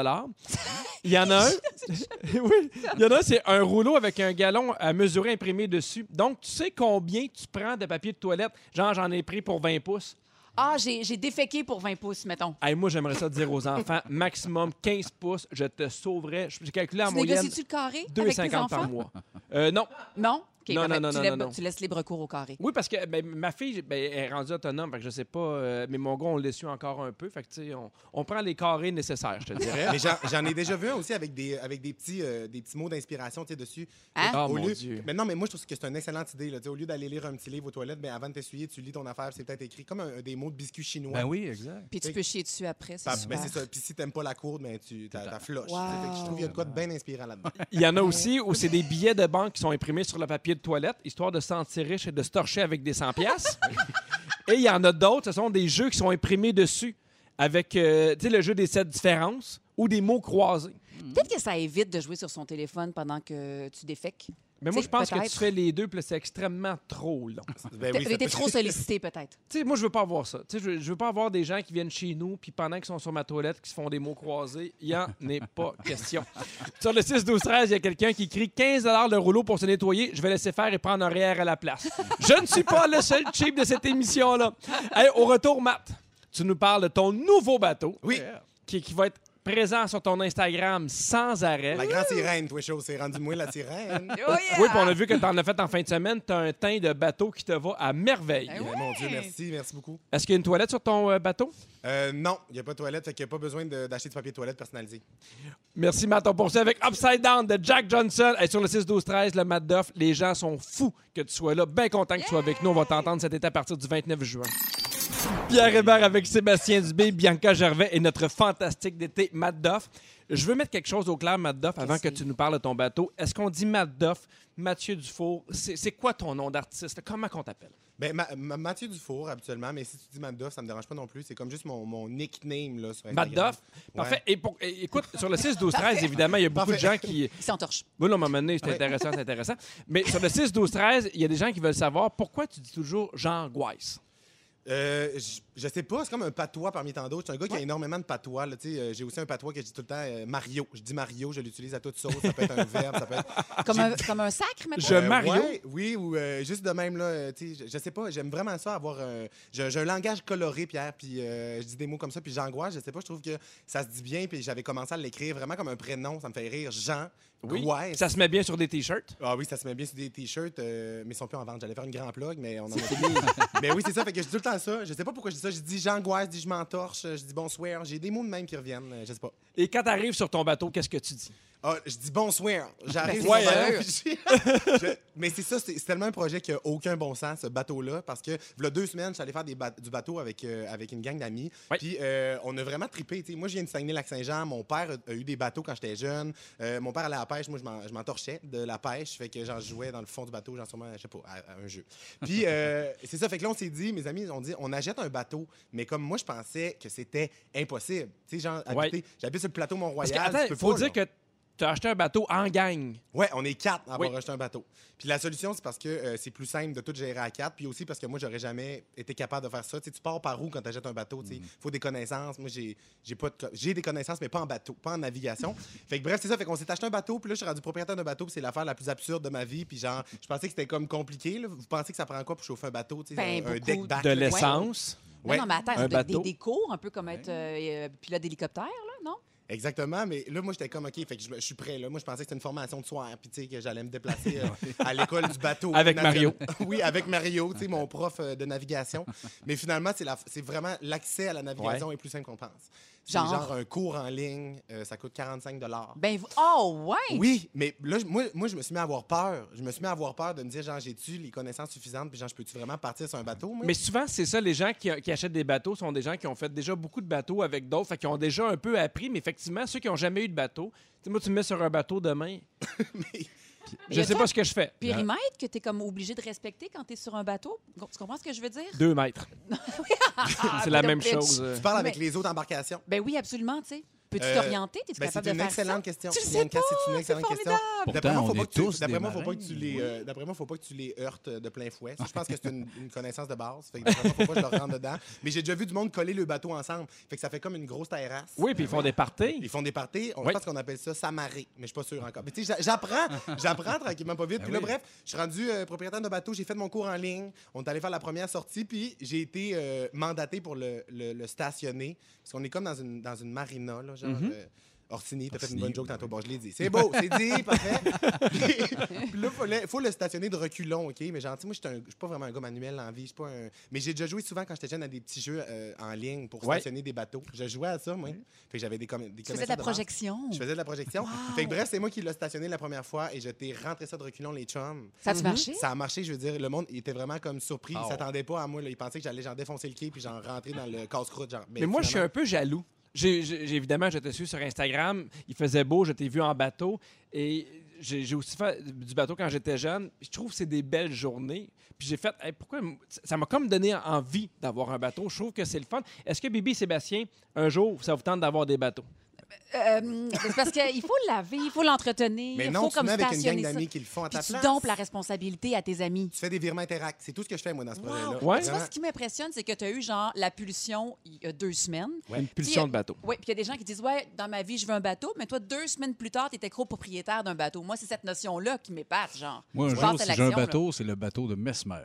Il y en a un. oui. Il y en a un, c'est un rouleau avec un galon à mesurer imprimé dessus. Donc, tu sais combien tu prends de papier de toilette? Genre, j'en ai pris pour 20 pouces. Ah, j'ai déféqué pour 20 pouces, mettons. Hey, moi, j'aimerais ça dire aux enfants, maximum 15 pouces, je te sauverais. J'ai calculé en Tu moyenne négocies-tu le carré avec tes 2,50 enfants? par mois. Euh, non. Non? OK, Non, non, non, tu, non, laisses- non, non. tu laisses libre cours au carré. Oui, parce que ben, ma fille ben, elle est rendue autonome, fait que je sais pas, euh, mais mon gars, on l'essuie encore un peu. Fait que, tu sais, on, on prend les carrés nécessaires, je te dirais. Mais j'en- ai déjà vu un aussi avec des, avec des, petits, euh, des petits mots d'inspiration dessus. Hein? Ah, Au mon lieu- Dieu. Mais non, mais moi, je trouve que c'est une excellente idée. Là, au lieu d'aller lire un petit livre aux toilettes, ben, avant de t'essuyer, tu lis ton affaire, c'est peut-être écrit comme un- des mots de biscuits chinois. Ben oui, exact. Puis tu peux chier dessus après, c'est super. ben, c'est ça. Puis si t'aimes pas la cour, ben, tu t'as. Wow. Que je trouve qu'il y a de quoi de bien inspirant là-dedans. Il y en a aussi où c'est des billets de banque qui sont imprimés sur le papier de toilette, histoire de se sentir riche et de se torcher avec des 100 pièces. Et il y en a d'autres, ce sont des jeux qui sont imprimés dessus avec, euh, le jeu des sept différences ou des mots croisés. Peut-être que ça évite de jouer sur son téléphone pendant que tu défèques. Mais moi, je pense que tu fais les deux, puis c'est extrêmement trop long. Ben T'as oui, peut- trop sollicité, peut-être. Tu sais, moi, je veux pas avoir ça. Tu sais, je, veux- je veux pas avoir des gens qui viennent chez nous, puis pendant qu'ils sont sur ma toilette, qui se font des mots croisés. Il y en est pas question. Sur le 6 12 13 il y a quelqu'un qui écrit 15 le rouleau pour se nettoyer. Je vais laisser faire et prendre un REER à la place. Je ne suis pas le seul cheap de cette émission-là. Hey, au retour, Matt, tu nous parles de ton nouveau bateau. Oui. Qui, qui va être présent sur ton Instagram sans arrêt. La grande sirène, toi, chaud. C'est rendu moi la sirène. Oh, yeah! Oui, puis on a vu que tu en as fait en fin de semaine. Tu as un teint de bateau qui te va à merveille. Ben Ben, Mon Dieu, merci, merci beaucoup. Est-ce qu'il y a une toilette sur ton euh, bateau? Euh, non, il n'y a pas de toilette, fait qu'il n'y a pas besoin de- d'acheter du papier de toilette personnalisé. Merci, Matt. On poursuit avec Upside Down de Jack Johnson. Hey, sur le 6-12-13, le Matt Duff, les gens sont fous que tu sois là. Bien content que tu sois avec nous. On va t'entendre cet été à partir du 29 juin. Pierre Hébert avec Sébastien Dubé, Bianca Gervais et notre fantastique d'été, Matt Duff. Je veux mettre quelque chose au clair, Matt Duff, avant que tu nous parles de ton bateau. Est-ce qu'on dit Matt Duff, Mathieu Dufour? C'est quoi ton nom d'artiste? Comment qu'on t'appelle? Ben, Ma- Ma- Mathieu Dufour, habituellement, mais si tu dis Matt Duff, ça me dérange pas non plus. C'est comme juste mon, mon nickname là, sur Matt Instagram. Duff? Parfait. Et pour- et écoute, sur le 6-12-13, évidemment, il y a beaucoup de gens qui... Il s'entorche. Oui, là, à un moment donné, c'est intéressant, c'est intéressant. Mais sur le 6, 12, 13, il y a des gens qui veulent savoir pourquoi tu dis toujours j'angoisse. Euh, je- je sais pas, c'est comme un patois parmi tant d'autres. Je suis un gars qui a énormément de patois. là, euh, J'ai aussi un patois que je dis tout le temps euh, Mario. Je dis Mario, je l'utilise à toute sauce. Ça peut être un verbe, ça peut être. Comme un, comme un sacre, maintenant? Je- Mario? ouais, oui, ou euh, juste de même, là, euh, je, je sais pas, j'aime vraiment ça, avoir un... J'ai j'ai un langage coloré, Pierre, puis euh, je dis des mots comme ça, puis j'angoisse, je sais pas, je trouve que ça se dit bien, puis j'avais commencé à l'écrire vraiment comme un prénom, ça me fait rire, Jean, Oui. Ça se met bien sur des T-shirts? Ah oui, ça se met bien sur des t-shirts, euh, mais ils sont plus en vente. J'allais faire une grande plug, mais on en a plus. mais oui, c'est ça, fait que je dis tout le temps ça. Je sais pas pourquoi je dis Je dis j'angoisse, je dis je m'entorche, je dis bonsoir. J'ai des mots de même qui reviennent, euh, je sais pas. Et quand tu arrives sur ton bateau, qu'est-ce que tu dis? Ah, je dis. J'arrive Ben, bateau, sûr. puis je- je- Mais c'est ça, c'est tellement un projet qui a aucun bon sens, ce bateau-là, parce que, il y a deux semaines, je suis allé faire des ba- du bateau avec, euh, avec une gang d'amis. Ouais. Puis euh, on a vraiment trippé. Moi, je viens de Saguenay-Lac-Saint-Jean. Mon père a, eu des bateaux quand j'étais jeune. Euh, mon père allait à la pêche. Moi, je m'en- je m'entorchais de la pêche. Fait que j'en jouais dans le fond du bateau, genre sûrement, je sais pas, à, à un jeu. Puis c'est ça. Fait que là, on s'est dit, mes amis, ont dit, on achète un bateau. Mais comme moi, je pensais que c'était impossible. Tu sais, genre, Ouais. habiter- j'habite sur le plateau Mont-Royal. attends, faut pas, dire que tu as acheté un bateau en gang. Ouais, on est quatre à avoir Oui. acheté un bateau. Puis la solution, c'est parce que euh, c'est plus simple de tout gérer à quatre. Puis aussi parce que moi, j'aurais jamais été capable de faire ça. Tu sais, tu pars par où quand tu achètes un bateau? Il faut des connaissances. Moi, j'ai j'ai pas de j'ai des connaissances, mais pas en bateau, pas en navigation. fait que bref, c'est ça. Fait qu'on s'est acheté un bateau. Puis là, je suis rendu propriétaire d'un bateau. puis c'est l'affaire la plus absurde de ma vie. Puis genre, je pensais que c'était comme compliqué. là. Vous pensez que ça prend quoi pour chauffer un bateau? Ben, un, un deck back. De l'essence? Non, Ouais. non, mais attends, Un c'est des- bateau. des, des cours, un peu comme être euh, pilote d'hélicoptère, là, non? Exactement, mais là, moi, j'étais comme, OK, fait que je, suis prêt. Là. Moi, je pensais que c'était une formation de soir, puis tu sais, que j'allais me déplacer euh, à l'école du bateau. Avec Mario. oui, avec Mario, tu sais, mon prof euh, de navigation. Mais finalement, c'est vraiment l'accès à la navigation est plus simple qu'on pense. C'est Genre? genre un cours en ligne, euh, ça coûte 45 Ben, vous- oh, ouais! Oui, mais là, je- moi, moi, je me suis mis à avoir peur. Je me suis mis à avoir peur de me dire, genre, j'ai-tu les connaissances suffisantes, puis genre, je peux-tu vraiment partir sur un bateau, moi? Mais souvent, c'est ça, les gens qui, qui achètent des bateaux sont des gens qui ont fait déjà beaucoup de bateaux avec d'autres, fait qu'ils ont déjà un peu appris, mais effectivement, ceux qui n'ont jamais eu de bateau, tu sais, moi, tu me mets sur un bateau demain, Je sais pas ce que je fais. périmètre que tu es comme obligé de respecter quand tu es sur un bateau. Tu comprends ce que je veux dire? Deux mètres. c'est la même chose. Tu parles avec Mais- les autres embarcations? Ben oui, absolument, tu sais. Peux-tu Euh, t'orienter? Es-tu Ben, capable c'est de une faire excellente ça? question. Tu sais pas, c'est une excellente question. D'après moi, tu- faut pas que tu marins. les, euh, faut pas que tu les heurtes de plein fouet. Je pense que c'est une, une connaissance de base. Fait que d'après moi, faut pas que je leur rentre dedans. Mais j'ai déjà vu du monde coller le bateau ensemble. Fait que ça fait comme une grosse terrasse. Oui, puis ils font des parties. Ils font des parties. On pense qu'on appelle ça s'amarrer, mais je suis pas sûr encore. Mais tu sais, j'a- j'apprends, j'apprends tranquillement pas vite. Puis là, oui. bref, je suis rendu euh, propriétaire de bateau. J'ai fait mon cours en ligne. On est allé faire la première sortie, puis j'ai été mandaté pour le, stationner. Parce qu'on est comme dans une, dans une marina, là, genre. euh, Orsini, t'as fait une bonne joke tantôt. Bon, je l'ai dit. C'est beau, c'est dit, parfait. puis, là, il faut le stationner de reculons, OK? Mais sais, moi, je suis pas vraiment un gars manuel en vie. je suis pas un- Mais j'ai déjà joué souvent quand j'étais jeune à des petits jeux euh, en ligne pour Ouais. stationner des bateaux. Je jouais à ça, moi. Fait que j'avais des, com- des Tu faisais de la projection. Je faisais de la projection. Fait que bref, c'est moi qui l'ai stationné la première fois et je t'ai rentré ça de reculons, les chums. Ça a-tu marché? Ça a marché, je veux dire, le monde il était vraiment comme surpris. Oh. Il s'attendait pas à moi. Là. Il pensait que j'allais genre défoncer le quai puis genre rentrer dans le casse-croûte. Genre. Mais moi, je suis un peu jaloux. J'ai, évidemment, je te suis sur Instagram. Il faisait beau, je t'ai vu en bateau. Et j'ai, aussi fait du bateau quand j'étais jeune. Je trouve que c'est des belles journées. Puis j'ai fait, pourquoi ça m'a comme donné envie d'avoir un bateau. Je trouve que c'est le fun. Est-ce que Bibi Sébastien, un jour, ça vous tente d'avoir des bateaux? Euh, c'est parce qu'il faut le laver, il faut l'entretenir, Mais il non, faut tu comme mets avec une gang d'amis qui le font à Puis ta tu place. dompes la responsabilité à tes amis. Tu fais des virements Interact. C'est tout ce que je fais, moi, dans ce projet-là. Wow. Ouais. Tu vois, ce qui m'impressionne, c'est que tu as eu genre la pulsion il y a deux semaines. Ouais. Une pulsion Puis, de bateau. Oui, puis il y a des gens qui disent Ouais, dans ma vie, je veux un bateau, mais toi, deux semaines plus tard, tu étais copropriétaire d'un bateau. Moi, c'est cette notion-là qui m'épate, genre. Moi, un Je jour, si j'ai un bateau, c'est le bateau de Mesmer.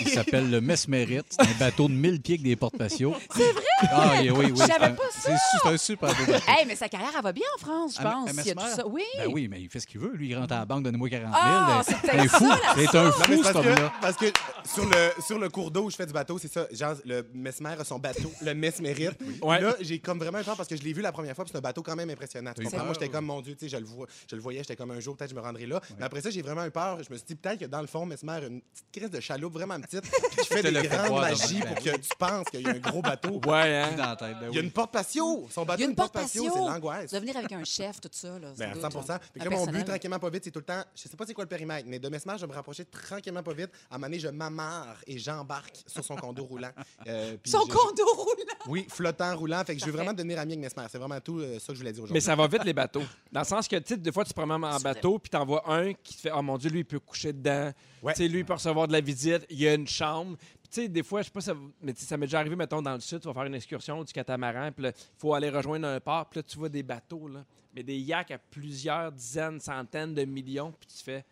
Il s'appelle le Mesmérite. C'est un bateau de 1000 pieds avec des porte-patios. C'est vrai? Ah, oui, oui, oui. Je savais C'est pas ça. C'est su- c'est un super beau bateau. Hey, mais sa carrière, elle va bien en France, je pense. à s'il y a tout ça. Oui. Ben oui, mais il fait ce qu'il veut. Lui, il rentre à la banque, donnez-moi 40 000. Ah, c'est un fou. C'est un fou, c'est cet parce, que, homme-là. parce que sur le, sur le cours d'eau où je fais du bateau, c'est ça. Genre, le Mesmer a son bateau, le Mesmérite. Ouais. Là, j'ai comme vraiment peur parce que je l'ai vu la première fois, c'est un bateau quand même impressionnant. Tu comprends? Moi, j'étais ouais. comme, mon Dieu, tu sais, je le, vois, je le voyais, j'étais comme un jour, peut-être je me rendrai là. Mais après ça, j'ai vraiment eu peur. Je me suis dit, peut-être que dans le fond, Mesmer a une petite crise de chaloupe vraiment petite, puis qui fait des grandes magies pour que tu penses qu'il y a un gros bateau. Ouais, hein? Dans la tête, ben Il y a une porte patio. Son Il bateau, y a une porte patio, patio. c'est l'angoisse. Vas venir avec un chef, tout ça. Là, Ben, sans à doute, 100 là. Fait que mon but, tranquillement pas vite, c'est tout le temps. Je sais pas c'est quoi le périmètre, mais de Mesmer, je vais me rapprocher tranquillement pas vite. À un moment donné, je m'amarre et j'embarque sur son condo roulant. Euh, puis Son je- condo roulant. Oui, flottant, roulant. Fait que je veux vraiment devenir ami avec Mesmer. C'est vraiment tout euh, ça que je voulais dire aujourd'hui. Mais ça va vite, les bateaux. Dans le sens que, tu sais, des fois, tu te promènes en bateau, puis t'en vois un qui te fait Oh mon Dieu, lui, il peut coucher dedans. Ouais. Tu sais, lui, il peut recevoir de la visite. Il y a une chambre. Tu sais, des fois, je sais pas, ça, mais ça m'est déjà arrivé, mettons, dans le sud, tu vas faire une excursion du catamaran, puis il faut aller rejoindre un port, puis tu vois des bateaux. Mais des yaks à plusieurs dizaines, centaines de millions, puis tu fais.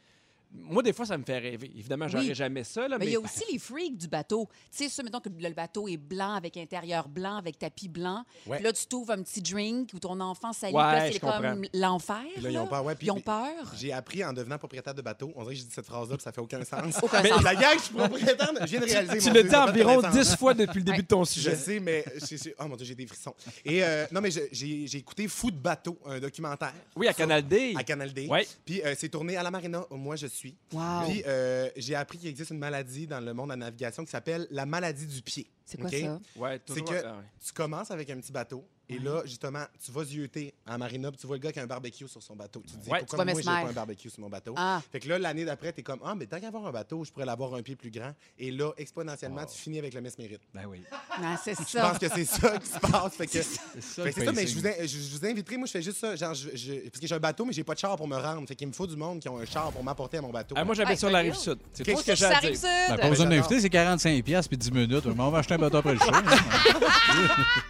Moi, des fois, ça me fait rêver. Évidemment, j'aurais Oui. jamais ça, là, Mais il y a aussi les freaks du bateau. Tu sais, ça, mettons que le bateau est blanc avec intérieur blanc, avec tapis blanc. Ouais. Puis là, tu t'ouvres un petit drink où ton enfant s'allie. Ouais, je c'est comme l'enfer. Ils ont peur, ouais, puis- Ils ont peur. J'ai appris en devenant propriétaire de bateau. On dirait que j'ai dit cette phrase-là, puis ça fait aucun sens. Aucun mais sens. la gang, je suis propriétaire. Je viens de réaliser. Tu l'as Dieu, dit environ très sens. 10 fois depuis le début de ton Je sujet. sais, mais je- je- oh mon Dieu, j'ai des frissons. Et euh, non, mais je- j'ai j'ai écouté Fou de bateau, un documentaire. Oui, à Canal D. À Canal D. Puis euh, c'est tourné à la marina moi je suis. Wow. Puis euh, j'ai appris qu'il existe une maladie dans le monde de la navigation qui s'appelle la maladie du pied. C'est quoi ça? Ouais, C'est que ah ouais. tu commences avec un petit bateau et là, justement, tu vas zioter à la marina puis tu vois le gars qui a un barbecue sur son bateau. Tu te dis, Ouais. pourquoi moi, j'ai pas un barbecue sur mon bateau? Ah. Fait que là, l'année d'après, t'es comme, ah, mais tant qu'à avoir un bateau, je pourrais l'avoir un pied plus grand. Et là, exponentiellement, tu finis avec le mesmérite. Ben oui. Ah, c'est Je ça. pense que c'est ça qui se passe. Fait que, C'est ça, fait le que c'est ça, mais je vous, in- je, je vous inviterai. Moi, je fais juste ça. Genre, je- je- parce que j'ai un bateau, mais j'ai pas de char pour me rendre. Fait qu'il me faut du monde qui ont un char pour m'apporter à mon bateau. Ah, moi, j'habite sur la c'est rive sud. C'est tout ce que j'ai à dire? Ben, pas besoin j'adore. d'inviter, c'est 45$ piastres puis 10 minutes. On va acheter un bateau après le show. hein.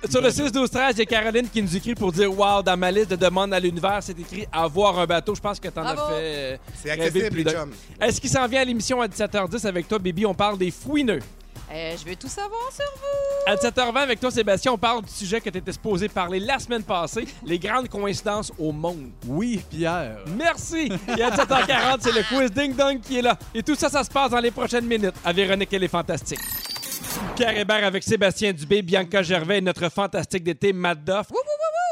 Sur le 6 12 13 il y a Caroline qui nous écrit pour dire Wow, dans ma liste de demandes à l'univers, c'est écrit avoir un bateau. Je pense que tu en as Bravo. fait. euh, C'est rêver accessible, plus les d'un. chums. Est-ce qu'il s'en vient à l'émission à 17h10 avec toi, Bibi On parle des fouineux. Euh, je veux tout savoir sur vous. À 17h20 avec toi, Sébastien, on parle du sujet que tu étais supposé parler la semaine passée les grandes coïncidences au monde. Oui, Pierre. Merci. Et à 17h40, c'est le quiz Ding Dong qui est là. Et tout ça, ça se passe dans les prochaines minutes. À Véronique, elle est fantastique. Pierre Hébert avec Sébastien Dubé, Bianca Gervais et notre fantastique d'été, Matt Doff.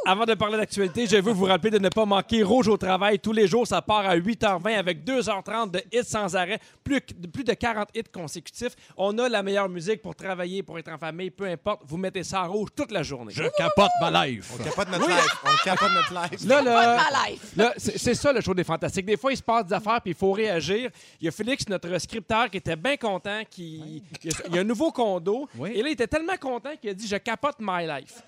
Avant de parler d'actualité, je veux vous rappeler de ne pas manquer Rouge au travail. Tous les jours, ça part à 8h20 avec 2h30 de hits sans arrêt, plus, plus de 40 hits consécutifs. On a la meilleure musique pour travailler, pour être en famille, peu importe. Vous mettez ça en rouge toute la journée. Je capote ma life. On capote notre live. On capote notre live. Là, là, ma life. là, c'est ça le show des fantastiques. Des fois, il se passe des affaires puis il faut réagir. Il y a Félix, notre scripteur, qui était bien content. Qui... Il, y a, il y a un nouveau condo. Oui. Et là, il était tellement content qu'il a dit Je capote my life.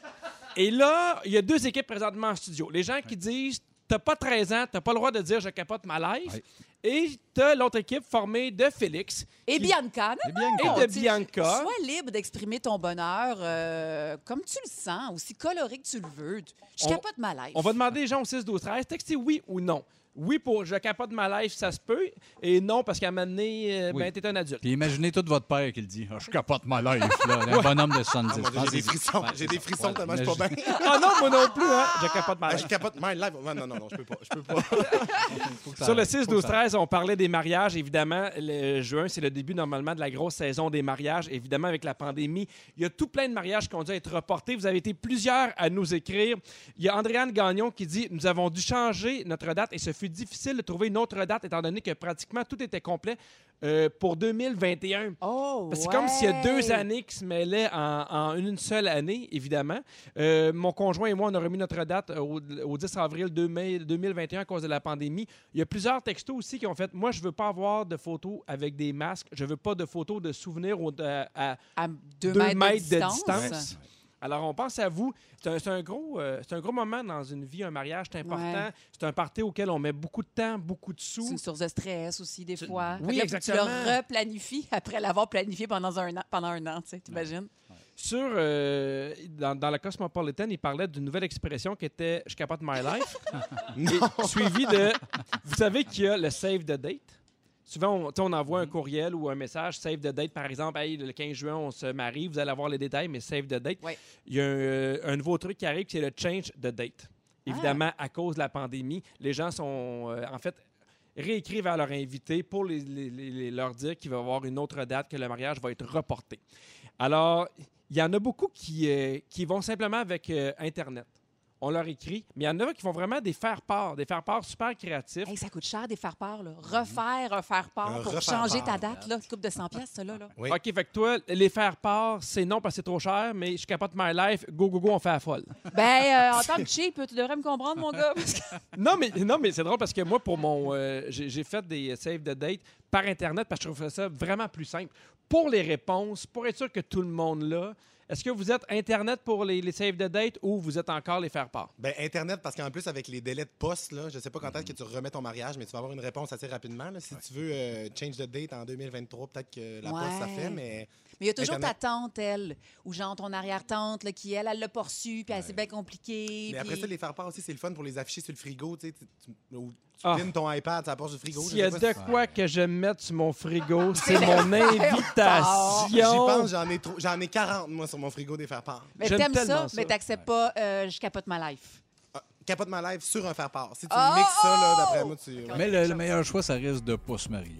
Et là, il y a deux équipes présentement en studio. Les gens qui disent T'as pas 13 ans, t'as pas le droit de dire Je capote ma life. Ouais. Et t'as l'autre équipe formée de Félix Et qui- Bianca, Et Bianca. et non, de Bianca. Sois libre d'exprimer ton bonheur euh, comme tu le sens, aussi coloré que tu le veux. Je On- capote ma life. On va demander les gens au 6, 12, 13. Textez oui ou non. Oui pour je capote ma life, ça se peut. Et non parce qu'à un moment donné, euh, Oui. ben, t'es un adulte. Puis imaginez tout votre père qui le dit Ah, Je capote ma life. Là, un bonhomme de 70. Ah, mon Dieu, j'ai des frissons. Ouais, J'ai c'est des ça. frissons Ouais, tellement je suis pas bien. Ah non, moi non plus, hein? Je capote ma Ah, life. Je capote my live. Ouais, non, non, non, je peux pas. Je peux pas. Faut que ça Sur le arrête. 6, Faut que 12, ça 13, on parlait des mariages. Évidemment, le juin, c'est le début normalement de la grosse saison des mariages. Évidemment, avec la pandémie, il y a tout plein de mariages qui ont dû être reportés. Vous avez été plusieurs à nous écrire. Il y a Andréane Gagnon qui dit Nous avons dû changer notre date et ce fut difficile de trouver une autre date étant donné que pratiquement tout était complet euh, pour 2021. Oh, Parce que c'est comme s'il y a deux années qui se mêlaient en, en une seule année, évidemment. Euh, mon conjoint et moi, on a remis notre date au, au 10 avril 2000 2021 à cause de la pandémie. Il y a plusieurs textos aussi qui ont fait Moi, je veux pas avoir de photos avec des masques. Je veux pas de photos de souvenirs à À deux, deux mètres, mètres de de distance. distance. Alors, on pense à vous. C'est un, c'est un gros, euh, c'est un gros moment dans une vie, un mariage, c'est important. Ouais. C'est un party auquel on met beaucoup de temps, beaucoup de C'est sous. une source de stress aussi, des fois. oui, Fait que là, faut que Tu exactement. le replanifies après l'avoir planifié pendant un an, pendant un an tu sais, t'imagines? Sur, euh, dans, dans la Cosmopolitan, il parlait d'une nouvelle expression qui était « je capote my life ». Et Suivi de... Vous savez qu'il y a le « save the date ». Souvent, on, envoie un courriel ou un message « save the date ». Par exemple, Hey, le 15 juin, on se marie, vous allez avoir les détails, mais « save the date Ouais. Il y a un, euh, un nouveau truc qui arrive, c'est le « change the date ». Évidemment, à cause de la pandémie, les gens sont, euh, en fait, réécrivent à leur invité pour les- les- les- les- leur dire qu'il va y avoir une autre date, que le mariage va être reporté. Alors, il y en a beaucoup qui, euh, qui vont simplement avec euh, Internet. On leur écrit, mais il y en a qui font vraiment des faire-part, des faire-part super créatifs. Hey, ça coûte cher des faire-part. là. Refaire un faire-part Un pour refaire-part. changer ta date. Là. Coupe de 100 pièces, ça, là. là. Oui. OK, fait que toi, les faire-part, c'est non parce que c'est trop cher, mais je capote my life, go, go, go, on fait la folle. Ben, euh, en tant que cheap, tu devrais me comprendre, mon gars. parce que- Non, mais, non, mais c'est drôle parce que moi, pour mon. euh, j'ai j'ai fait des save de date par Internet parce que je trouvais ça vraiment plus simple. Pour les réponses, pour être sûr que tout le monde l'a, est-ce que vous êtes Internet pour les, les save de date ou vous êtes encore les faire-part? Ben, Internet, parce qu'en plus, avec les délais de poste, là, je sais pas quand est-ce que tu remets ton mariage, mais tu vas avoir une réponse assez rapidement. là. Si tu veux euh, change the date en 2023, peut-être que la poste, ça Ouais. fait, mais Mais il y a toujours Internet. ta tante, elle, ou genre ton arrière-tante, là, qui, elle, elle l'a pas reçu, puis elle c'est bien compliqué. Mais après ça, les faire part aussi, c'est le fun pour les afficher sur le frigo. Tu sais, tu, tu- ou tu Ah. pines ton iPad sur la porte du frigo. S'il y a de quoi que je mette sur mon frigo, c'est mon J'y invitation. pense, j'en ai, trop- j'en ai 40, moi, sur mon frigo des faire part. Mais J'aime t'aimes ça, ça. mais t'acceptes pas euh, je capote ma life. Capote ma live sur un faire part. Si tu Oh, mixes ça, là, d'après moi, tu. Mais le, le meilleur choix, ça risque de pas se marier.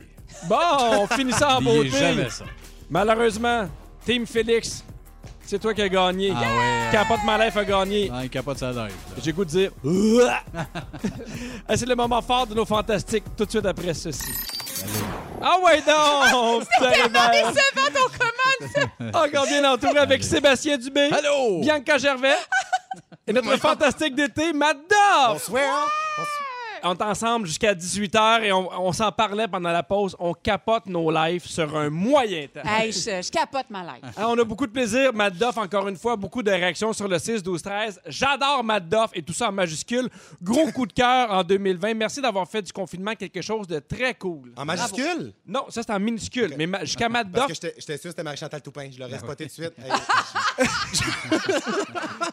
Bon, on finit ça en beauté. jamais ça. Malheureusement, Team Félix, c'est toi qui as gagné. Ah ouais. Capote ma life a gagné. Ah, il capote sa life. là. J'ai goût de dire. Ah, c'est le moment fort de nos fantastiques, tout de suite après ceci. Ah ouais donc! Pierre Hébert. Encore bien entouré avec Sébastien Dubé, Allô? Bianca Gervais et notre fantastique d'été, Duff. Bonsoir. Bonsoir. On est ensemble jusqu'à 18h et on, on s'en parlait pendant la pause. On capote nos lives sur un moyen temps. Hey, je, je capote ma life. Hein, on a beaucoup de plaisir. Matt Duff, encore une fois, beaucoup de réactions sur le 6, 12, 13. J'adore Matt Duff et tout ça en majuscule. Gros coup de cœur en 2020. Merci d'avoir fait du confinement quelque chose de très cool. En majuscule? Non, ça c'est en minuscule. Mais ma- jusqu'à Matt Parce Duff, que j'étais sûr que c'était Marie-Chantal Toupin. Je l'aurais spoté tout de suite.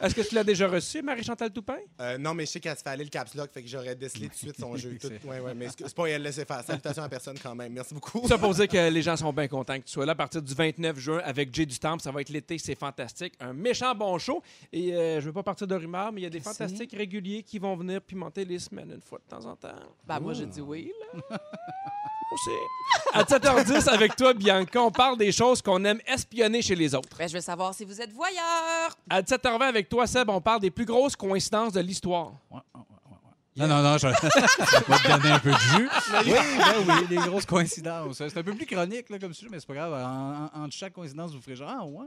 Est-ce que tu l'as déjà reçu, Marie-Chantal Toupin? euh, non, mais je sais qu'elle se fait aller le caps lock, fait que j'aurais décelé tout de suite son jeu. Tout. C'est- Ouais, ouais, mais c'est pas elle laisser faire. Salutations à personne quand même. Merci beaucoup. Ça pour dire que les gens sont bien contents que tu sois là à partir du 29 juin avec Jay du Temple. Ça va être l'été, c'est fantastique. Un méchant bon show. Et euh, je veux pas partir de rumeurs, mais il y a des fantastiques réguliers qui vont venir pimenter les semaines une fois de temps en temps. Ben, moi, je dis oui. là. À 7h10 avec toi, Bianca, on parle des choses qu'on aime espionner chez les autres. Ben, je veux savoir si vous êtes voyeur. À 7h20 avec toi, Seb, on parle des plus grosses coïncidences de l'histoire. Ouais. Non, non, non, je vais te donner un peu de jus. Oui, ben oui, des grosses coïncidences. C'est un peu plus chronique là, comme sujet, mais c'est pas grave. En, en- entre chaque coïncidence, vous ferez genre, ah ouais.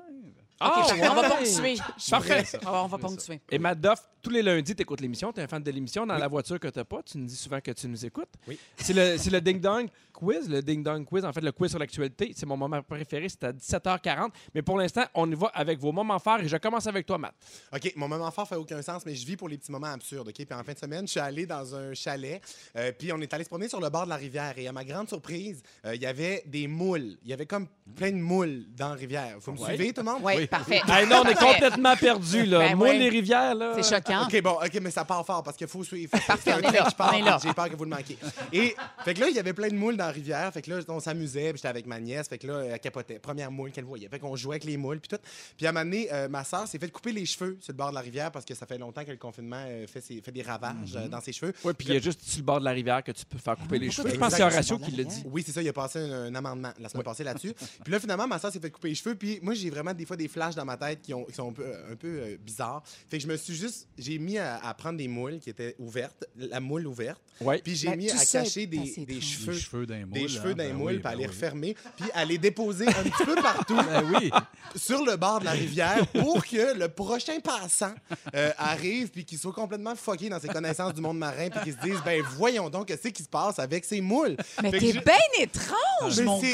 Ah, on va ponctuer. Parfait. On va, on va ponctuer. Et Matt Duff, tous les lundis, tu écoutes l'émission, tu es un fan de l'émission. Dans la voiture que tu pas, tu nous dis souvent que tu nous écoutes. Oui. C'est le, c'est le Ding Dong Quiz. Le Ding Dong Quiz, en fait, le quiz sur l'actualité. C'est mon moment préféré, c'est à 17h40. Mais pour l'instant, on y va avec vos moments forts et je commence avec toi, Matt. OK, mon moment fort fait aucun sens, mais je vis pour les petits moments absurdes. OK, puis en fin de semaine, je suis allé dans un chalet, euh, puis on est allé se promener sur le bord de la rivière. Et à ma grande surprise, euh, il y avait des moules. Il y avait comme plein de moules dans la rivière. Vous me Ouais. suivez, tout le monde? Oui, parfait. Hey, non, on est Parfait. complètement perdus, là. Ben Moi, oui. les rivières, là. C'est choquant. OK, bon, OK, mais ça part fort parce qu'il faut suivre. Parfait, on est là, on est. J'ai peur que vous le manquiez. Et fait que là, il y avait plein de moules dans la rivière. Fait que là, on s'amusait. Puis j'étais avec ma nièce. Fait que là, elle capotait. Première moule qu'elle voyait. Fait qu'on jouait avec les moules. Puis tout. Puis à un moment donné, euh, ma soeur s'est fait couper les cheveux sur le bord de la rivière parce que ça fait longtemps que le confinement euh, fait, ses- fait des ravages euh, dans ses cheveux. Oui, puis il y a juste sur le bord de la rivière que tu peux faire couper les cheveux. Je pense que c'est Exact. Horatio qui l'a dit. Oui, c'est ça. Il a passé un, un amendement la semaine passée là-dessus. Puis là, finalement, ma soeur s'est fait couper les cheveux. Puis moi, j'ai vraiment des fois des flashs dans ma tête qui, ont- qui sont un peu, un peu euh, bizarres. Fait que je me suis juste. J'ai mis à, à prendre des moules qui étaient ouvertes, la moule ouverte. Puis j'ai Ben, mis à cacher des, des cheveux. Des cheveux d'un moule. Des cheveux hein? d'un Ben moule, oui, puis à ben les oui. refermer, puis à les déposer un petit peu partout Ben oui. sur le bord de la rivière pour que le prochain passant euh, arrive puis qu'il soit complètement fucké dans ses connaissances du monde marin puis qu'il se dise ben voyons donc qu'est-ce qui se passe avec ces moules? Mais t'es je- bien étrange, Mais mon gars!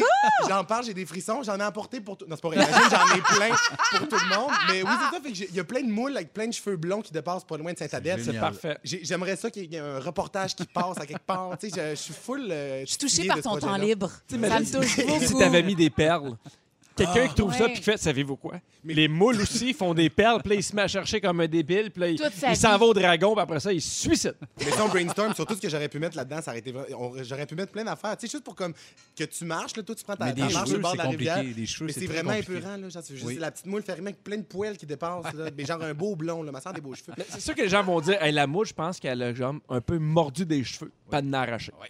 J'en parle, j'ai des frissons, j'en ai apporté pour tout. Non, c'est pas j'en ai plein pour tout le monde. Mais oui, c'est ça. Fait que j'ai- il y a plein de moules avec plein de cheveux blonds qui dépassent pas loin de Saint-Adèle. C'est parfait. J'ai- J'aimerais ça qu'il y ait un reportage qui passe à quelque part. Tu sais, je, je suis full. euh, Je suis touchée par ton temps libre. Ça me touche Si beaucoup. t'avais mis des perles. Quelqu'un qui trouve ça puis qui fait, savez-vous quoi? Les moules aussi font des perles, puis là, il se met à chercher comme un débile, puis là, il, Toute sa il s'en vie. va au dragon, puis après ça, il se suicide. Mais si on brainstorm sur tout ce que j'aurais pu mettre là-dedans, ça aurait été on- J'aurais pu mettre plein d'affaires. Tu sais, juste pour comme que tu marches, là, toi, tu prends ta, Mais ta des marche sur cheveux, le bord c'est de la rivière. Des cheveux, Mais c'est c'est très vraiment compliqué. épeurant, là. Genre, c'est juste Oui. la petite moule fermée avec plein de poils qui dépassent, là. Mais genre un beau blond, là. Ma soeur a des beaux cheveux. Mais C'est sûr que les gens vont dire, hey, la mouche, je pense qu'elle a genre, un peu mordu des cheveux, pas de.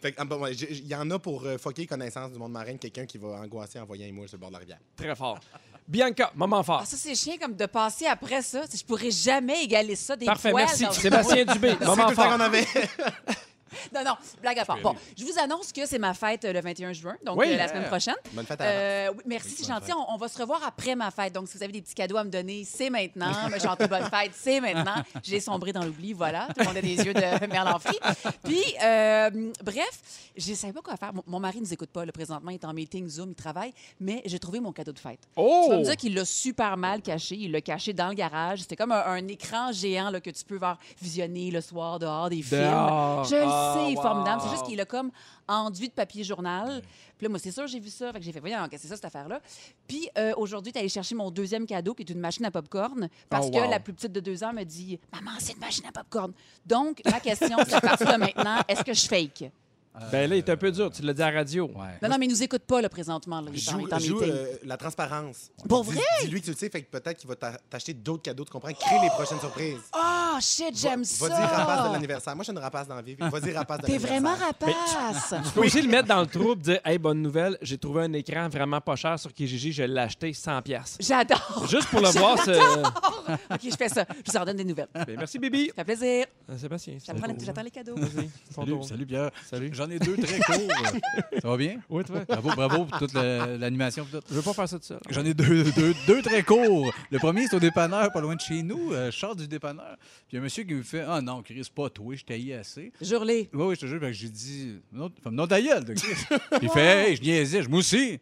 Fait que, ah, Il y en a pour euh, fucker connaissance du monde marin, quelqu'un qui va angoisser en voyant une moule sur le bord de la rivière. Très fort. Bianca, moment fort. Ah, ça, c'est chiant comme de passer après ça. Je pourrais jamais égaler ça des Parfait, poils merci. dans- Sébastien Dubé, C'est moment tout le temps fort. qu'on avait. Non, non, blague à part. Bon, je vous annonce que c'est ma fête euh, le 21 juin, donc Oui. euh, la semaine prochaine. Bonne fête à. Euh, oui, merci, c'est gentil. On, on va se revoir après ma fête. Donc, si vous avez des petits cadeaux à me donner, c'est maintenant. Chanter bonne fête, c'est maintenant. J'ai sombré dans l'oubli, voilà. Tout le monde a des yeux de Merlanfri. Puis, euh, bref, je ne savais pas quoi faire. Mon, mon mari ne nous écoute pas, là, présentement. Il est en meeting Zoom, il travaille. Mais j'ai trouvé mon cadeau de fête. Tu vas Oh! me dire qu'il l'a super mal caché. Il l'a caché dans le garage. C'était comme un, un écran géant là, que tu peux voir visionner le soir dehors des films. Dehors. Je le Ah, sais, wow. formidable. C'est juste qu'il a comme enduit de papier journal. Puis là, moi, c'est sûr, j'ai vu ça. Fait que j'ai fait, voyons, c'est ça, cette affaire-là? Puis euh, aujourd'hui, tu allé chercher mon deuxième cadeau, qui est une machine à popcorn, parce Oh, que la plus petite de deux ans me dit, Maman, c'est une machine à popcorn. Donc, ma question, c'est à partir de maintenant, est-ce que je fake? Ben là, il est un peu dur, tu l'as dit à la radio. Ouais. Non, non, mais il nous écoute pas, là, présentement. Là. Il est en, il Joue, est en joue, meeting. euh, la transparence. Pour Dis- vrai? Dis-lui que tu le sais, fait que peut-être qu'il va t'a- t'acheter d'autres cadeaux, tu comprends? Crée les prochaines surprises. Ah, shit, j'aime Va- ça! Vas-y, rapace de l'anniversaire. Moi, je suis une rapace dans la vie. Vas-y, rapace de T'es l'anniversaire. vraiment rapace! Tu peux aussi le mettre dans le trou et dire Hey, bonne nouvelle, j'ai trouvé un écran vraiment pas cher sur Kijiji, je l'ai acheté 100$. piastres. J'adore! Juste pour le voir. ce- OK, je fais ça. Je vous en donne des nouvelles. Ça Ben, merci, Bibi. fait plaisir. Euh, Sébastien. c'est tour. J'attends les cadeaux. C'est Salut, salut Pierre. Salut. J'en ai deux très courts. Ça va bien? Oui, toi. Bravo, bravo pour toute la- l'animation. tout. Je veux pas faire ça tout seul. J'en ai deux, deux, deux très courts. Le premier, c'est au dépanneur, pas loin de chez nous. Euh, je sors du dépanneur. Puis il y a un monsieur qui me fait Ah non, Chris, pas toi, je t'haïs assez. Jure-les. Oui, oui, je te jure. Fait que j'ai dit Non, femme, non, ta gueule, de Chris. Puis il fait Hey, je niaisais, je moi aussi.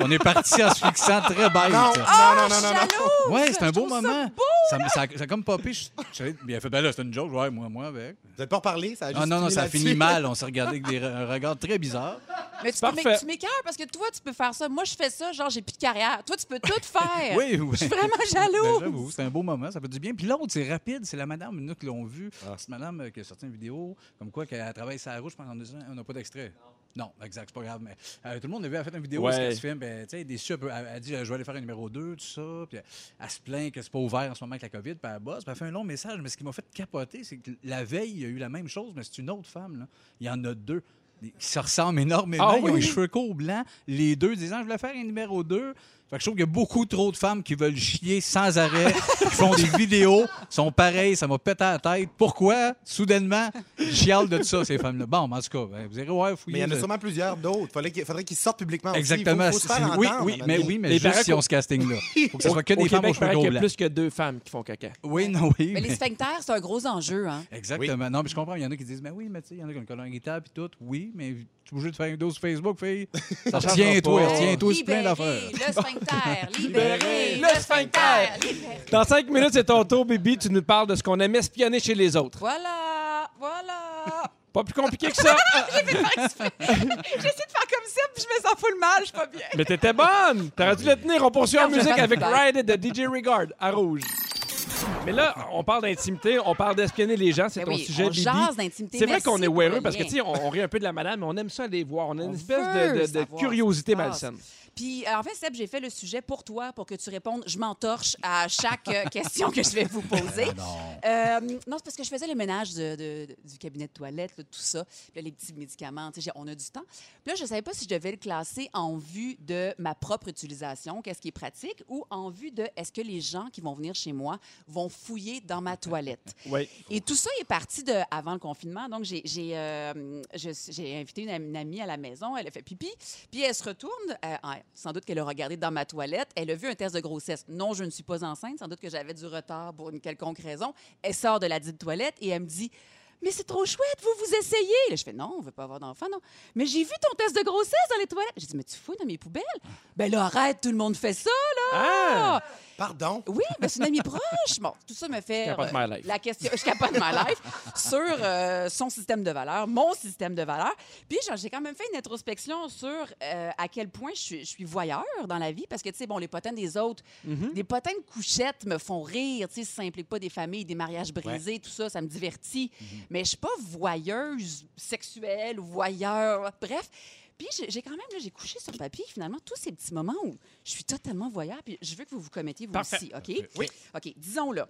On est parti en se fixant très bête. Non, non, non, non, non, non. Jaloux! Ouais, c'est un beau moment. Ça, ça, ça a comme popé. Je, je, puis il a fait Ben là, c'est une joke. Ouais, moi, moi avec. Vous n'êtes pas reparlé, ça a juste Ah non, non, fini ça a fini mal. On s'est regardé avec des un regard très bizarre. Mais tu, tu m'écœures parce que toi, tu peux faire ça. Moi, je fais ça, genre, j'ai plus de carrière. Toi, tu peux tout faire. Oui, oui. Je suis vraiment Ben, jaloux. J'avoue, c'est un beau moment, ça fait du bien. Puis l'autre, c'est rapide, c'est la madame, nous qui l'ont vu. Ah. C'est madame euh, qui a sorti une vidéo, comme quoi qu'elle travaille route, je pense, en disant, on n'a pas d'extrait. Non, exact, c'est pas grave. Mais euh, tout le monde l'a vu, elle a fait une vidéo où Ouais. elle se filme, ben, tu sais, déçue, elle, elle dit, je vais aller faire un numéro 2, tout ça. Puis elle se plaint que c'est pas ouvert en ce moment avec la COVID, puis elle bosse, puis elle fait un long message. Mais ce qui m'a fait capoter, c'est que la veille, il y a eu la même chose, mais c'est une autre femme, là. Il y en a deux. Qui se ressemblent énormément. Ah Ils ont oui? les cheveux courts blancs, les deux disant Je voulais faire un numéro 2. Fait que je trouve qu'il y a beaucoup trop de femmes qui veulent chier sans arrêt, qui font des vidéos, sont pareilles, ça m'a pété à la tête. Pourquoi, soudainement, ils chialent de ça, ces femmes-là? Bon, en tout cas, ben, vous irez voir, Mais fouiller. il y en a le- sûrement plusieurs d'autres. Faudrait qu'il faudrait qu'ils sortent publiquement aussi. Exactement. Il faut, faut se faire oui, entendre, oui, mais oui, mais Les juste si on ce casting-là. faut que ce soit que Au des femmes Québec, aux il cheveux qu'il y a plus que deux femmes qui font caca. Oui, non, oui. Mais les mais- sphincters, c'est un gros enjeu. Hein? Exactement. Non, mais je comprends. Il y en a qui disent, mais oui, mais tu sais, il y en a qui ont le colon irritable et tout. Oui, mais tu es obligé de faire une dose Facebook, fille. Ça Tiens-toi, tiens-toi, c'est plein d'affaires. le sphincter. Libérez le sphincter. Libérez- Dans cinq minutes, c'est ton tour, Bibi. Tu nous parles de ce qu'on aime espionner chez les autres. Voilà, voilà. Pas plus compliqué que ça. J'essaie de faire comme ça, puis je me sens full mal, je suis pas bien. Mais t'étais bonne! T'aurais dû le tenir. On poursuit en musique avec. Ride It de DJ Regard à Rouge. Mais là, on parle d'intimité, on parle d'espionner les gens, c'est Ben ton oui, sujet, on Bibi. jase d'intimité. C'est vrai qu'on est weareux parce que, tu sais, on, on rit un peu de la madame, mais on aime ça aller voir. On a une On espèce de, de- curiosité passe. malsaine. Puis, en fait, Seb, j'ai fait le sujet pour toi, pour que tu répondes. Je m'entorche à chaque euh, question que je vais vous poser. Euh, non, c'est parce que je faisais le ménage de- du cabinet de toilette, là, tout ça. Puis là, les petits médicaments, on a du temps. Puis là, je ne savais pas si je devais le classer en vue de ma propre utilisation, qu'est-ce qui est pratique, ou en vue de est-ce que les gens qui vont venir chez moi vont fouiller dans ma toilette? Oui. Et tout ça est parti de avant le confinement. Donc, j'ai euh, invité une, am- une amie à la maison. Elle a fait pipi. Puis, elle se retourne. euh, ah, sans doute qu'elle a regardé dans ma toilette. Elle a vu un test de grossesse. Non, je ne suis pas enceinte. Sans doute que j'avais du retard pour une quelconque raison. Elle sort de la dite toilette et elle me dit mais c'est trop chouette, vous vous essayez. Je fais non, on veut pas avoir d'enfant, non. Mais j'ai vu ton test de grossesse dans les toilettes. J'ai dit, mais tu fous dans mes poubelles? Ben là, arrête, tout le monde fait ça, là. Ah! Pardon? Oui, ben c'est une amie proche. Bon, tout ça me fait Capote euh, my life. la question. Je capote ma life sur euh, son système de valeurs, mon système de valeurs. Puis genre, j'ai quand même fait une introspection sur euh, à quel point je suis, je suis voyeur dans la vie parce que tu sais bon, les potins des autres, Mm-hmm. les potins de couchettes me font rire. Tu sais, ça implique pas des familles, des mariages brisés, tout ça, ça me divertit. Mm-hmm. Mais je suis pas voyeuse sexuelle ou voyeur. Bref. Puis j'ai quand même, là, j'ai couché sur papier, finalement, tous ces petits moments où je suis totalement voyeur, puis je veux que vous vous commettiez vous Parfait. aussi, OK? Oui. OK, disons là.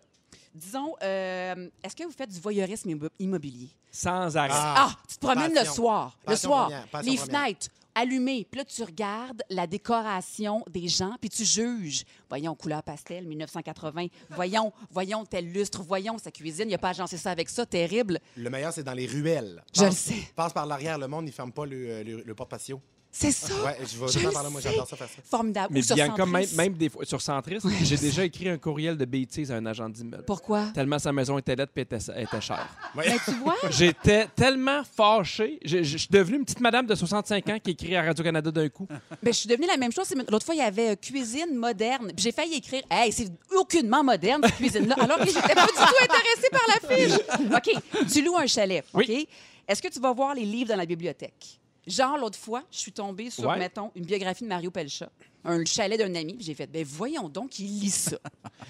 Disons, euh, est-ce que vous faites du voyeurisme immo- immobilier? Sans arrêt. Ah, tu te promènes Passion. le soir. Le soir, première, passion les première. fenêtres allumées. Puis là, tu regardes la décoration des gens, puis tu juges. Voyons, couleur pastel, 1980. Voyons, voyons, tel lustre. Voyons, sa cuisine. Il n'y a pas agencé ça avec ça. Terrible. Le meilleur, c'est dans les ruelles. Je le sais. Passe par l'arrière, le monde, il ferme pas le, le- le porte-patio. C'est ça? Ouais, je vais Je par là. Moi, j'adore ça faire ça. Formidable. Mais Ou sur Bianca, même, des fois, sur Centris, j'ai déjà écrit un courriel de bêtises à un agent d'immeuble. Pourquoi? Tellement sa maison était laide et était, était chère. Ouais. Ben, tu vois? J'étais tellement fâché. Je, je- je suis devenue une petite madame de 65 ans qui écrit à Radio-Canada d'un coup. Ben, je suis devenue la même chose. L'autre fois, il y avait euh, cuisine moderne. J'ai failli écrire Hey, c'est aucunement moderne, cette cuisine-là. Alors que j'étais pas du tout intéressée par la fiche. OK, tu loues un chalet. OK? Oui. Est-ce que tu vas voir les livres dans la bibliothèque? Genre, l'autre fois, je suis tombée sur, Ouais. mettons, une biographie de Mario Pelcha, un chalet d'un ami, puis j'ai fait, ben voyons donc, il lit ça.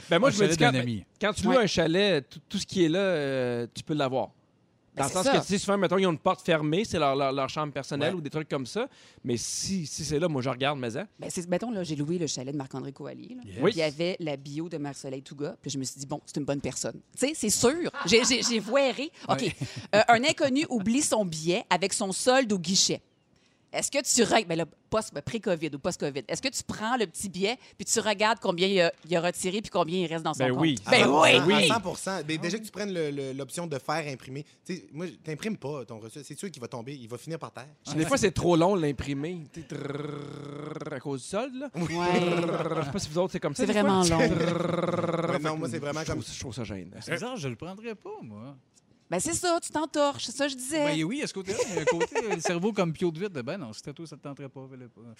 Ben moi, Un je me dis, quand, ami. quand tu loues Ouais. un chalet, tout, tout ce qui est là, euh, tu peux l'avoir. Ben, Dans le sens ça. que, sais, souvent, mettons, ils ont une porte fermée, c'est leur, leur, leur chambre personnelle Ouais. ou des trucs comme ça. Mais si, si c'est là, moi, je regarde, mais hein. Ben, mettons, là, j'ai loué le chalet de Marc-André Coallier. là. Yes. Oui. Il y avait la bio de Marc-Soleil Touga. Puis je me suis dit, bon, c'est une bonne personne. Tu sais, c'est sûr. J'ai voiré. OK. Euh, un inconnu oublie son billet avec son solde au guichet. Est-ce que tu règles, ben post- ben, pré-COVID ou post-COVID, est-ce que tu prends le petit billet puis tu regardes combien il a, il a retiré puis combien il reste dans son Ben compte? oui. Ben 100%, oui! À 100 Mais Déjà que tu prennes l'option de faire imprimer. Tu sais, moi, t'imprimes pas ton reçu. C'est sûr qu'il va tomber. Il va finir par terre. Des fois, c'est trop long l'imprimer. À cause du solde, là. Ouais. Je sais pas si vous autres, c'est comme ça. C'est vraiment long. Non, moi, c'est vraiment Je comme. trouve, je trouve ça gênant. C'est bizarre, je le prendrais pas, moi. Ben, c'est ça, tu t'entorches, c'est ça que je disais. Ben oui, a ce côté-là. mais il y a un côté, euh, le cerveau comme Pio de vide. Ben non, si c'était toi, ça te tenterait pas.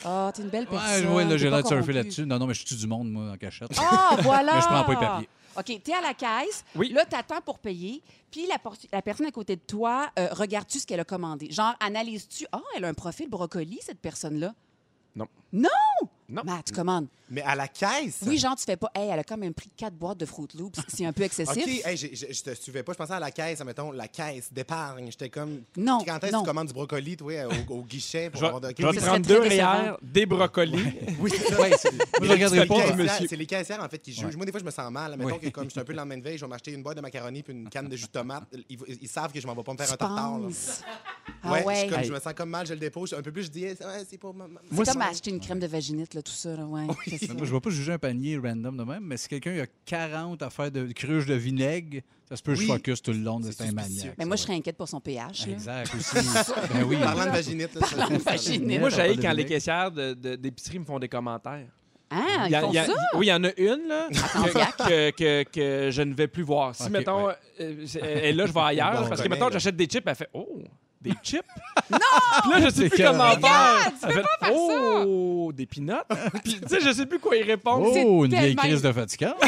Ah, t'es une belle Ouais, personne. ouais, là, t'es j'ai l'air de surfer là-dessus. Non, non, mais je suis du monde, moi, en cachette. Ah, voilà! Mais je prends pas les papiers. OK, t'es à la caisse. Oui. Là, t'attends pour payer. Puis la, personne à côté de toi, euh, regarde-tu ce qu'elle a commandé? Genre, analyses-tu? Ah, elle a un profil brocoli, cette personne-là. Non. Non! Non. Matt, tu commandes. Mais à la caisse? Oui, genre, tu fais pas. Hey, elle a quand même pris quatre boîtes de Fruit Loops. C'est un peu excessif. OK, hey, j'ai- j'ai- je te suivais pas. Je pensais à la caisse, mettons, la caisse d'épargne. J'étais comme. Non, Quand est-ce que non. tu commandes du brocoli, toi, au, au guichet pour Je vais, avoir de. je vais te prendre deux. REER, des brocolis. oui, c'est ça. Ouais, je Mais regarderai c'est pas. les monsieur. caissières- C'est les caissières, en fait, qui jugent. Ouais. Moi, des fois, je me sens mal. Mettons Oui. que, comme je suis un peu le lendemain de veille, je vais m'acheter une boîte de macaroni puis une canne de jus de tomate. Ils, ils savent que je m'en vais pas me faire Tu un tartare. Ah Ouais, ouais. je, comme, je me sens comme mal, je le dépose. Un peu plus, je dis, ouais, c'est pour ma- C'est comme acheter une crème de vaginite, là, tout ça. Là, ouais. C'est ça. Moi, je ne vais pas juger un panier random de même, mais si quelqu'un a 40 affaires de cruche de vinaigre, ça se peut que je focus tout le long de un maniaque. Mais ça, moi, je serais inquiète pour son pH. là. Exact, aussi. ben oui. Parlant de vaginite. là, Parlant de vaginite. Moi, j'ai quand les caissières de- de- d'épicerie me font des commentaires. Ah, ils a- font a- ça? Oui, il y en a une là, que, que, que- je ne vais plus voir. Si, mettons, ouais. euh, c'est- elle est là, je vais ailleurs. Bon, parce que, mettons, j'achète des chips, elle fait Oh, des chips? non! Puis là, je sais C'est plus comment faire. Fait Oh, des pinottes? Puis, tu sais, je sais plus quoi y répondre. Oh, une tellement- vieille crise de fatigante.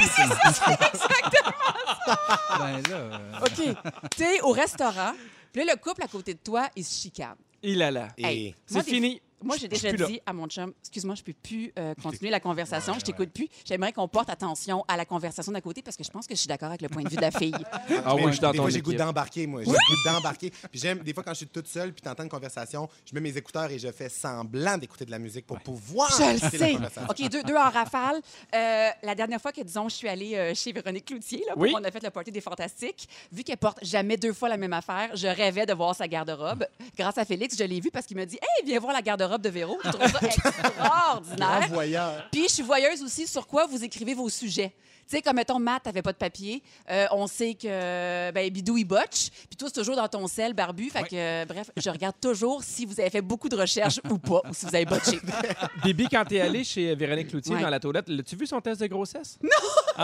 ben là. euh, OK. tu es au restaurant, puis là, le couple à côté de toi, il se chicane. Il a là. Hey, C'est fini. Moi, j'ai déjà là. dit à mon chum, excuse-moi, je peux plus euh, continuer la conversation, je t'écoute plus. J'aimerais qu'on porte attention à la conversation d'à côté parce que je pense que je suis d'accord avec le point de vue de la fille. Ah oui, je suis des fois, j'ai goût d'embarquer, moi. J'ai goût d'embarquer. Puis j'aime, des fois, quand je suis toute seule, puis t'entends une conversation, je mets mes écouteurs et je fais semblant d'écouter de la musique pour pouvoir Je le écouter la sais. conversation. OK, deux, deux en rafale. Euh, la dernière fois que, disons, je suis allée euh, chez Véronique Cloutier, là, pour Oui. qu'on a fait le party des Fantastiques, vu qu'elle porte jamais deux fois la même affaire, je rêvais de voir sa garde-robe. Grâce à Félix, je l'ai vu parce qu'il m'a dit Hey, viens voir la garde-robe de Véro. Je trouve ça extraordinaire. voyeur. Puis je suis voyeuse aussi sur quoi vous écrivez vos sujets. Tu sais, comme mettons, Matt, t'avais pas de papier. Euh, on sait que ben, Bidou, il botche. Puis toi, c'est toujours dans ton sel, barbu. Fait que, euh, bref, je regarde toujours si vous avez fait beaucoup de recherches ou pas, ou si vous avez botché. Bibi, quand t'es allé chez Véronique Cloutier Ouais. dans la toilette, l'as-tu vu son test de grossesse? Non!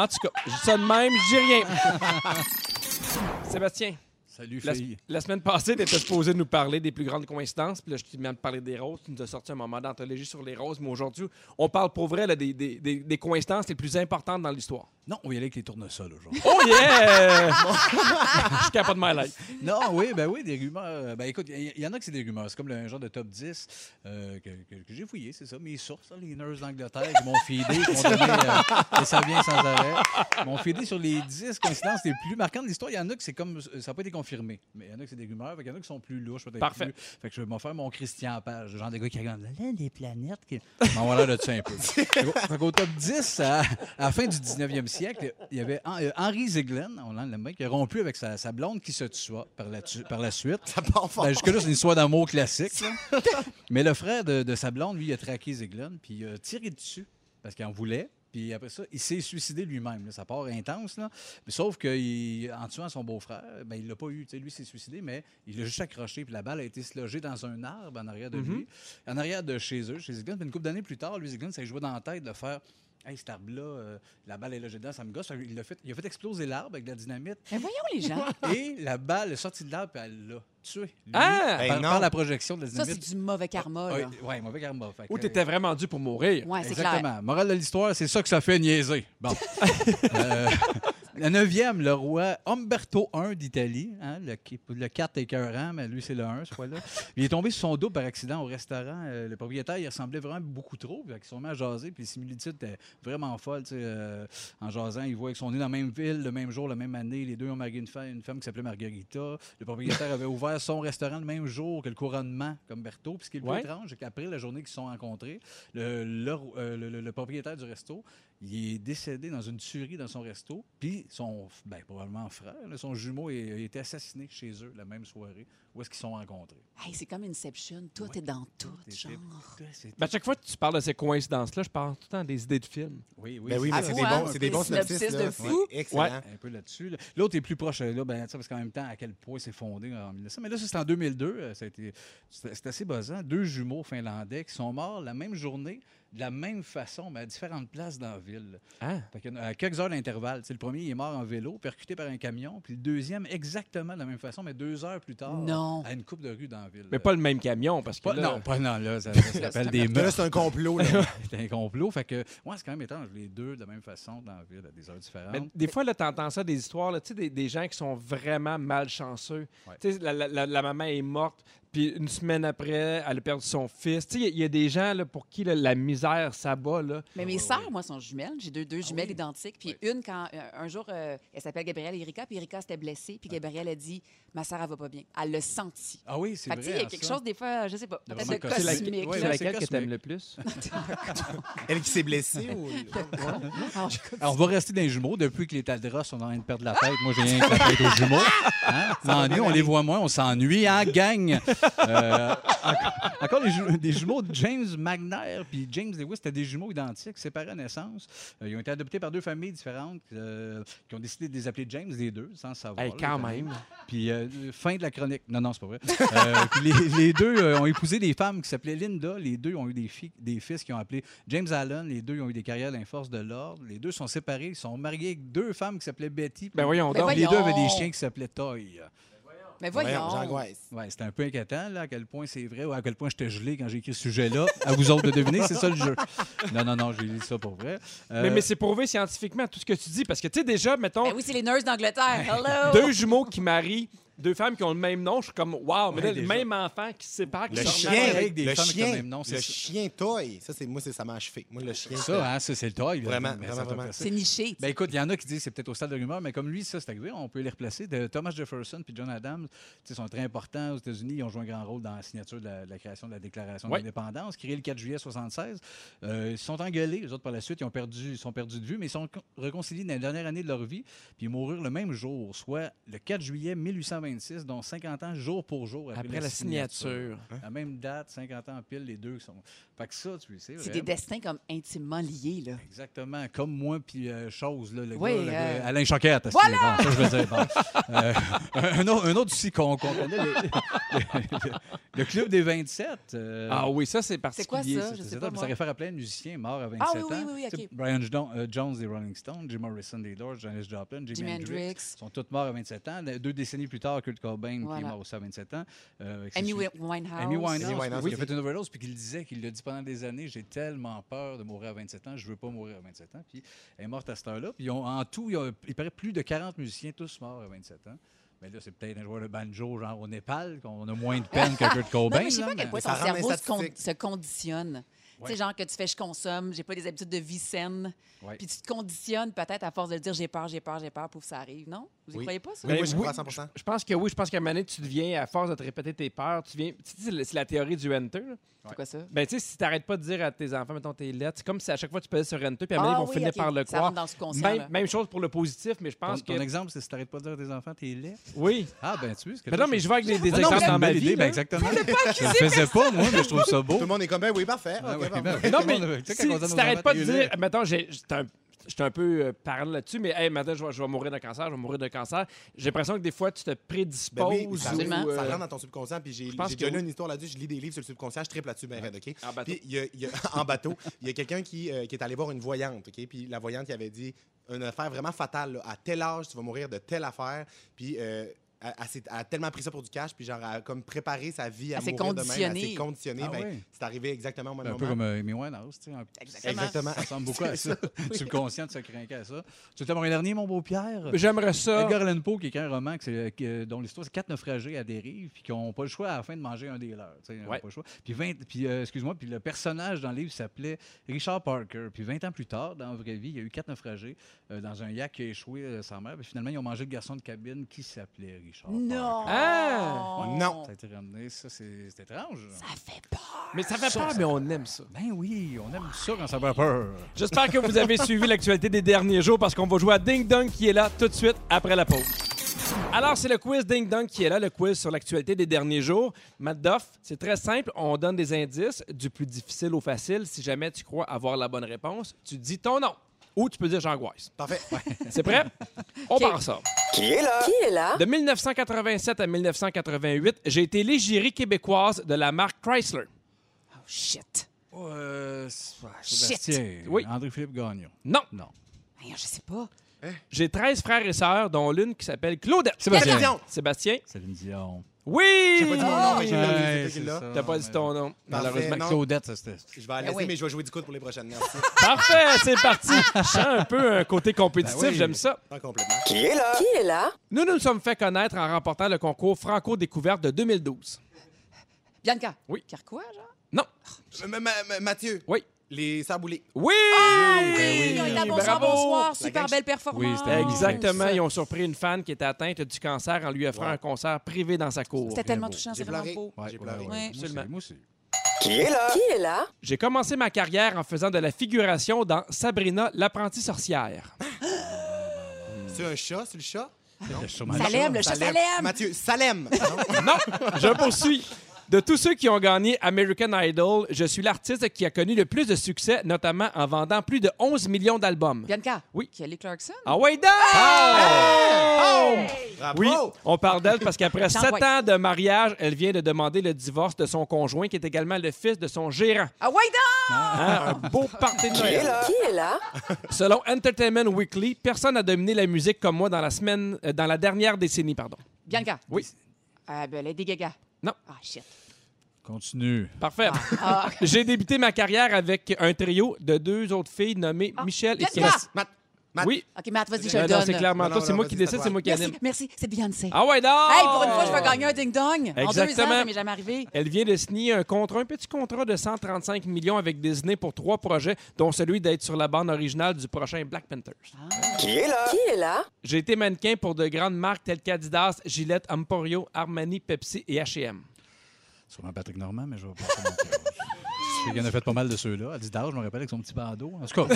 En tout cas, je dis ça de même, je dis rien. Sébastien, Salut, la, fille. la semaine passée, tu étais supposé nous parler des plus grandes coïncidences. Puis là, je t'ai demandé de parler des roses. Tu nous as sorti un moment d'anthologie sur les roses. Mais aujourd'hui, on parle pour vrai là, des, des- des- des coïncidences les plus importantes dans l'histoire. Non, on y aller avec les tournesols aujourd'hui. Oh yeah! je de my life. Non, oui, ben oui, des rumeurs. Ben écoute, il y, il y en a que c'est des rumeurs. C'est comme le, un genre de top 10 euh, que, que- que j'ai fouillé, c'est ça. Mes sources, les nurses d'Angleterre qui m'ont feedé, qui m'ont donné. euh, et ça vient sans arrêt. Ils m'ont feedé sur les 10 coïncidences les plus marquantes de l'histoire. Il y en a que c'est comme. Ça n'a pas été confirmé. Mais il y en a que c'est des rumeurs. qu'il y en a qui sont plus louches, peut-être. Parfait. plus. Fait que je vais m'en faire mon Christian Page, le genre de gars qui regarde. Là, des planètes. Qui... m'en l'air de ça un peu. Fait qu'au- fait qu'au top 10, à, à la fin du 19e siècle, il y avait euh, Henri Zeglen, on l'aime bien, qui a rompu avec sa, sa blonde qui se tua par la, tu- par la suite. Ben, Jusque-là, c'est une histoire d'amour classique. là. Mais le frère de, de sa blonde, lui, il a traqué Zeglen, puis il a tiré dessus parce qu'il en voulait. Puis après ça, il s'est suicidé lui-même. Ça part intense. Là. Mais sauf qu'en tuant son beau-frère, ben, il l'a pas eu. Tu sais, lui, il s'est suicidé, mais il l'a juste accroché. Puis la balle a été se loger dans un arbre en arrière de lui, en arrière de chez eux, chez Zeglen. Puis une couple d'années plus tard, lui, Zeglen, ça lui jouait dans la tête de faire Hey, cet arbre-là, euh, la balle est logée dedans, ça me gosse. Qu'il l'a fait, il a fait exploser l'arbre avec de la dynamite. Mais voyons les gens. Et la balle est sortie de l'arbre et elle l'a tué. lui, Ah! Ben par, la projection de la Ça, c'est du mauvais karma. Oui, Là. ouais, mauvais karma. Fait que- Ou t'étais vraiment dû pour mourir. Ouais, c'est clair. Exactement. Morale de l'histoire, c'est ça que ça fait niaiser. Bon. Euh, le neuvième, le roi Umberto I d'Italie. hein, le, le 4 écœurant, mais lui, c'est le 1, ce fois-là. Il est tombé sur son dos par accident au restaurant. Euh, le propriétaire, il ressemblait vraiment beaucoup trop. Se sont mis à jaser, puis les similitudes étaient vraiment folles. euh, en jasant, il voit qu'ils sont nés dans la même ville, le même jour, la même année. Les deux ont marié une femme, une femme qui s'appelait Margarita. Le propriétaire avait ouvert son restaurant le même jour que le couronnement qu'Umberto. Puis ce qui est le plus Ouais. étrange, c'est qu'après la journée qu'ils se sont rencontrés, le, le- euh, le propriétaire du resto, il est décédé dans une tuerie dans son resto, puis son, ben, probablement frère, là, son jumeau, a a été assassiné chez eux la même soirée où est-ce qu'ils se sont rencontrés. Hey, c'est comme Inception. Tout Ouais. est dans tout, genre. Ben, à chaque fois que tu parles de ces coïncidences-là, je parle tout le temps des idées de films. Oui, oui. Ben oui, mais ça. c'est des hein, bons, c'est des bons synopsis synopsis. de fou. Ouais, Excellent. un peu là-dessus. là. L'autre est plus proche, là, ben, parce qu'en même temps, à quel point c'est fondé en 1900. Mais là, c'est en 2002. euh, c'est assez buzzant. Deux jumeaux finlandais qui sont morts la même journée de la même façon, mais à différentes places dans la ville. Fait que, à quelques heures d'intervalle. Tu sais, Le premier, il est mort en vélo, percuté par un camion. Puis le deuxième, exactement de la même façon, mais deux heures plus tard, Non. à une coupe de rue dans la ville. Mais pas le même camion, parce que Pas- là- non, pas non, là, ça, ça s'appelle des meurtres. c'est un complot. Là. C'est un complot. Fait que, ouais, c'est quand même étrange. Les deux de la même façon dans la ville à des heures différentes. Mais des fois, là, tu entends ça, des histoires, là, tu sais, des, des gens qui sont vraiment malchanceux. Ouais. Tu sais, la, la- la- la maman est morte, puis une semaine après, elle a perdu son fils. Tu sais, il y a- il y, a des gens là, pour qui là, la misère s'abat. Là. Mais mes Ouais, sœurs, ouais. moi, sont jumelles. J'ai deux, deux jumelles oui? identiques. Puis une, quand euh, un jour, euh, elle s'appelle Gabrielle et Erika, puis Erika s'était blessée. Puis Gabrielle a dit Ma sœur, elle va pas bien. Elle l'a senti. Ah oui, c'est Fait vrai. que, tu sais, il y a hein, quelque ça. chose, des fois, je sais pas, peut-être de C'est, cosmique. laquelle que t'aimes le plus? Elle qui s'est blessée. ou- Ah, Alors, on va rester dans les jumeaux. Depuis que les Taldras sont en train de perdre la tête, moi, j'ai rien que la tête aux jumeaux. Hein? On les voit moins, on s'ennuie, hein, gang? Euh, en- encore des, ju- des jumeaux de James McNair puis James Lewis, c'était des jumeaux identiques, séparés à naissance. Euh, ils ont été adoptés par deux familles différentes euh, qui ont décidé de les appeler James, les deux, sans savoir. Hey, quand même. Puis, euh, fin de la chronique. Non, non, c'est pas vrai. Euh, puis les, les deux euh, ont épousé des femmes qui s'appelaient Linda. Les deux ont eu des, filles, des fils qui ont appelé James Allen. Les deux ont eu des carrières dans les forces de l'ordre. Les deux sont séparés. Ils sont mariés avec deux femmes qui s'appelaient Betty. Ben voyons Ben les deux avaient des chiens qui s'appelaient Toy. Mais Voyons. Ouais, c'était un peu inquiétant, là, à quel point c'est vrai ou à quel point j'étais gelé quand j'ai écrit ce sujet-là. À vous autres de deviner, c'est ça le jeu. Non, non, non, j'ai dit ça pour vrai. Euh, Mais, mais c'est prouvé scientifiquement tout ce que tu dis, parce que tu sais, déjà, mettons, Ben oui, c'est les nurses d'Angleterre. Hello! deux jumeaux qui marient deux femmes qui ont le même nom, je suis comme, wow, mais Ouais, là, le déjà. même enfant qui se sépare, qui Le se chien, avec des le femmes avec le chien, même nom, c'est le ça. chien toy. Ça, c'est moi, c'est ça m'a achevé. Moi, le chien. Ça, hein, ça, c'est le Toy. là. Vraiment, Mais vraiment, ça vraiment. C'est niché. Ben écoute, il y en a qui disent que c'est peut-être au stade de rumeur, mais comme lui, ça, c'est arrivé, on peut les replacer. De Thomas Jefferson puis John Adams, tu sais, sont très importants aux États-Unis. Ils ont joué un grand rôle dans la signature de la, de la création de la Déclaration Ouais. d'indépendance, créée le 4 juillet 76. Euh, ils se sont engueulés, les autres, par la suite. Ils ont perdu, ils sont perdus de vue, mais ils sont con- réconciliés dans la dernière année de leur vie, puis ils moururent le même jour, soit le 4 juillet 1826, dont 50 ans jour pour jour après, Après la signature. La même date, 50 ans pile, les deux sont. Fait que ça, tu sais, C'est des destins comme intimement liés, là. Exactement, comme moi puis euh, chose là, le Oui, gars, le euh, gars- Alain Choquette. Voilà! qu'il est bon? ça je veux dire. bon. Euh, un, autre, un autre aussi qu'on connaît, le, le- le club des 27. euh, Ah oui, ça, c'est C'est particulier. quoi ça? ça? Je c'est sais ça, pas, ça réfère à plein de musiciens morts à 27 Ah oui, oui, ans. oui, oui. Brian euh, Jones des Rolling Stones, Jim Morrison des Doors, Janis Joplin, Jimi Hendrix. Hendrix. Ils sont tous morts à 27 ans. Deux décennies plus tard, Kurt Cobain, qui est mort aussi à 27 ans. euh, Amy. Winehouse. Amy Winehouse, Amy Winehouse, oui, qui a fait une overdose, puis qu'il disait, qu'il l'a dit pendant des années, j'ai tellement peur de mourir à 27 ans, je veux pas mourir à 27 ans. Puis elle est morte à cette heure-là. Puis ils ont- en tout, il, y a, il paraît plus de 40 musiciens, tous morts à 27 ans. Mais là, c'est peut-être un joueur de banjo, genre au Népal, qu'on a moins de peine que Kurt Cobain. Non, mais je sais pas à quel point ça ton rend cerveau se, con- se conditionne. Tu sais, genre que tu fais je consomme, j'ai pas des habitudes de vie saine. Ouais. Puis tu te conditionnes peut-être à force de dire j'ai peur, j'ai peur, j'ai peur, pouf, ça arrive. Non? Vous y Oui. croyez pas, ça? Oui, moi, je oui. crois à 100 Je pense que oui, je pense qu'à un moment donné, tu deviens, à force de te répéter tes peurs, tu viens. Tu sais, c'est la- théorie du enter. là. C'est quoi ça? Ben, tu sais, si t'arrêtes pas de dire à tes enfants, mettons, t'es lettre, c'est comme si à chaque fois tu pesais sur enter, puis à un moment Ah donné, ils vont oui, finir ok. par le Ça croire. rentre dans subconscient, Même, là. même chose pour le positif, mais je pense ton, que. ton exemple, c'est si t'arrêtes pas de dire à tes enfants, t'es laid. Oui. Ah, ben tu vois. Mais non, mais je vais avec des, des Ah non, mais exemples dans ma vie. ben là. exactement. Je le faisais pas, moi, mais je trouve ça beau. Tout le monde est comme, ben oui, parfait. Ah, ok, ouais, bon. ben, Non, tout le mais monde- tu sais, si, quand on dit à si nos t'arrêtes enfants, pas de t'es dire, mettons, j'ai- j'étais un, j'étais un peu euh, parlant là-dessus, mais hey, maintenant, je vais, je vais mourir de cancer, je vais mourir de cancer. J'ai l'impression que des fois, tu te Ben prédisposes. oui, ça, ou, Absolument. euh, ça rentre dans ton subconscient. Puis j'ai Je déjà lu une histoire là-dessus. Je lis des livres sur le subconscient. Je triple là-dessus, ben raide, OK? En bateau. Y a- y a- en bateau, il y a quelqu'un qui, euh, qui est allé voir une voyante, OK? Puis la voyante, il avait dit une affaire vraiment fatale. là. À tel âge, tu vas mourir de telle affaire. Puis euh, elle, elle a tellement pris ça pour du cash, puis genre, elle a comme préparé sa vie à Elle mourir de même. Elle s'est conditionnée. Ah Ben, ouais. C'est arrivé exactement au même Un moment. peu comme euh, Amy Winehouse, tu sais. un- Exactement. Exactement. Ça ressemble beaucoup à ça. Subconscient de se craquer à ça. Tu veux un dernier, mon beau Pierre? J'aimerais ça. Edgar Allan Poe, qui écrit un roman que dont l'histoire, c'est quatre naufragés à dérive, puis qui n'ont pas le choix à la fin de manger un des leurs. tu sais, Ouais. pas le choix. Puis, 20 puis euh, excuse-moi, puis le personnage dans le livre s'appelait Richard Parker. Puis 20 ans plus tard, dans la vraie vie, il y a eu quatre naufragés euh, dans un yacht qui a échoué euh, sans mer. Puis finalement, ils ont mangé le garçon de cabine qui s'appelait Richard Non! Ah! Non. Ça a été ramené. Ça, c'est c'est étrange. Ça fait peur. Mais ça fait Ça, peur, ça- mais on aime ça. Ben oui, on aime ça quand ça fait peur. J'espère que vous avez suivi l'actualité des derniers jours parce qu'on va jouer à Ding Dong qui est là tout de suite après la pause. Alors, c'est le quiz Ding Dong qui est là, le quiz sur l'actualité des derniers jours. Matt Duff, c'est très simple. On donne des indices du plus difficile au facile. Si jamais tu crois avoir la bonne réponse, tu dis ton nom. Ou tu peux dire j'angoisse. Parfait. C'est prêt? On part ça. Qui est là? Qui est là? De 1987 à 1988, j'ai été l'égérie québécoise de la marque Chrysler. Oh, shit. Euh, Shit. Sébastien. Oui. André-Philippe Gagnon. Non. Non. Je sais pas. J'ai 13 frères et sœurs, dont l'une qui s'appelle Claudette. Sébastien. Sébastien. Céline Dion. Oui! J'ai pas dit mon nom, mais j'ai Ouais, pas dit c'est là. ça. T'as pas dit ton nom, malheureusement. non. Claudette, ça, c'était. Je vais la Ben oui. mais je vais jouer du coude pour les prochaines. Merci. Parfait, c'est parti. Je sens un peu un côté compétitif, Ben oui. j'aime ça. Pas complètement. Qui est là? Qui est là? Nous nous sommes fait connaître en remportant le concours Franco-Découverte de 2012. Bianca? Oui. Carquois, genre? Non. Ma- ma- ma- Mathieu? Oui. Les saboulés. Oui! Ah oui, oui. on est à bonsoir, Bravo. bonsoir. La Super gang- belle performance. Oui, c'était Exactement, ils ont surpris une fan qui était atteinte du cancer en lui offrant un concert privé dans sa cour. C'était tellement beau. touchant, J'ai c'est vraiment pleuré. beau. Ouais, J'ai pleuré. ouais. Absolument. Moi aussi. Qui est là? Qui est là? J'ai commencé ma carrière en faisant de la figuration dans Sabrina, l'apprentie sorcière. C'est un chat, c'est le chat? Salem, le chat Salem. Mathieu, Salem. Non? Non, je poursuis. De tous ceux qui ont gagné American Idol, je suis l'artiste qui a connu le plus de succès, notamment en vendant plus de 11 millions d'albums. Bianca. Oui. Kelly Clarkson. Ah ouais, donc! Bravo! Oui, on parle d'elle parce qu'après Jean sept White. ans de mariage, elle vient de demander le divorce de son conjoint, qui est également le fils de son gérant. Ah ouais, donc! Hein, un beau party de Qui est Noël. là? Qui est là? Selon Entertainment Weekly, personne n'a dominé la musique comme moi dans la semaine, euh, dans la dernière décennie, pardon. Bianca. Oui. Ah, ben, Lady Gaga. Non. Ah, shit. Continue. Parfait. Ah, J'ai débuté ma carrière avec un trio de deux autres filles nommées Ah, Michel et! Christine. Matt. Oui. OK, Matt, vas-y, je le non, donne. c'est clairement toi, c'est moi qui décide, c'est moi qui Merci, anime. merci, c'est Beyoncé. Ah ouais, non! Hey, pour une fois, je vais gagner un ding-dong. En deux ans, ça m'est jamais arrivé. Elle vient de signer un contrat, un petit contrat de 135 millions avec Disney pour trois projets, dont celui d'être sur la bande originale du prochain Black Panthers. Qui est là? Qui est là? J'ai été mannequin pour de grandes marques telles qu'Adidas, Gillette, Emporio, Armani, Pepsi et H&M. Sûrement Patrick Normand, mais je vais passer qu'il en a fait pas mal de ceux-là. Adidas, je me rappelle avec son petit bandeau. En tout cas,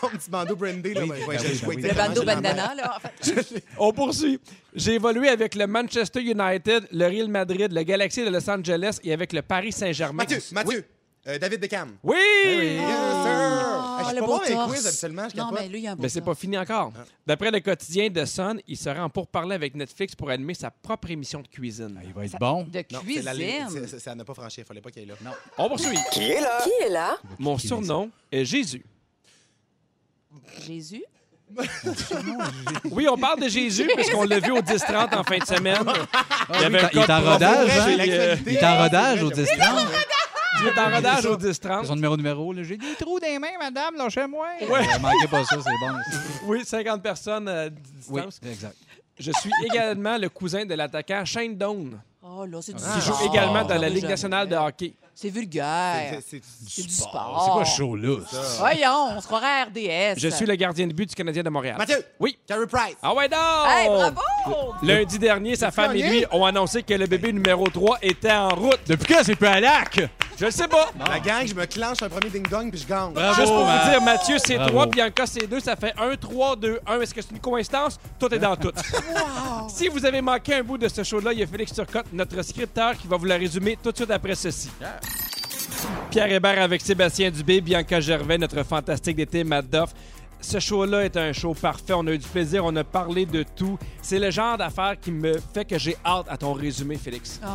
Ton petit bandeau brandé, là. Oui, ben oui, ben oui. Le bandeau bandana, là, en fait. On poursuit. J'ai évolué avec le Manchester United, le Real Madrid, le Galaxy de Los Angeles et avec le Paris Saint-Germain. Mathieu, Mathieu. Euh, David Beckham. Oui! Yes, sir. Oh, le beau torse. je Non, capote. mais lui, il a un beau Mais c'est pas fini encore. D'après le quotidien de Sun, il sera en pourparlers avec Netflix pour animer sa propre émission de cuisine. il va être bon. De Non, c'est la ligne. cuisine. C'est- c'est- Ça n'a pas franchi. Il fallait pas qu'il y ait là. On poursuit. Qui est là? Qui est là? Mon surnom est Jésus. Jésus? Oui, on parle de Jésus parce qu'on l'a vu au 10-30 en fin de semaine. Il y avait un il est code en promo rodage, hein? euh, Il est en rodage au Ouais, 10 Il est en rodage au C'est 10-30. son numéro numéro. là. J'ai des trous dans les mains, madame, là, chez moi. Ouais. Euh, manquez pas ça, c'est bon. Oui, 50 personnes à Oui, distance. exact. Je suis également le cousin de l'attaquant Shane Doan, Oh là, c'est du qui sport. joue également dans la Ligue nationale de hockey. C'est vulgaire. C'est- c'est- C'est du C'est sport. quoi ce show-là? Voyons, on se croirait à RDS. Je suis le gardien de but du Canadien de Montréal. Mathieu. Oui. Carey Price. Ah ouais, donc! Hey, bravo! Lundi dernier, sa femme et lui ont annoncé que le bébé numéro 3 était en route. Depuis quand c'est plus à lac? Je le sais pas. La gang, je me clenche un premier ding-dong puis je gagne. Bravo, Juste pour Matt. vous dire, Mathieu, c'est Bravo. 3, Bianca, c'est 2, ça fait 1, 3, 2, 1. Est-ce que c'est une coïncidence? Tout est dans tout. Si vous avez manqué un bout de ce show-là, il y a Félix Turcotte, notre scripteur, qui va vous le résumer tout de suite après ceci. Pierre Hébert avec Sébastien Dubé, Bianca Gervais, notre fantastique d'été, Matt Duff. Ce show-là est un show parfait. On a eu du plaisir, on a parlé de tout. C'est le genre d'affaire qui me fait que j'ai hâte à ton résumé, Félix. Oh.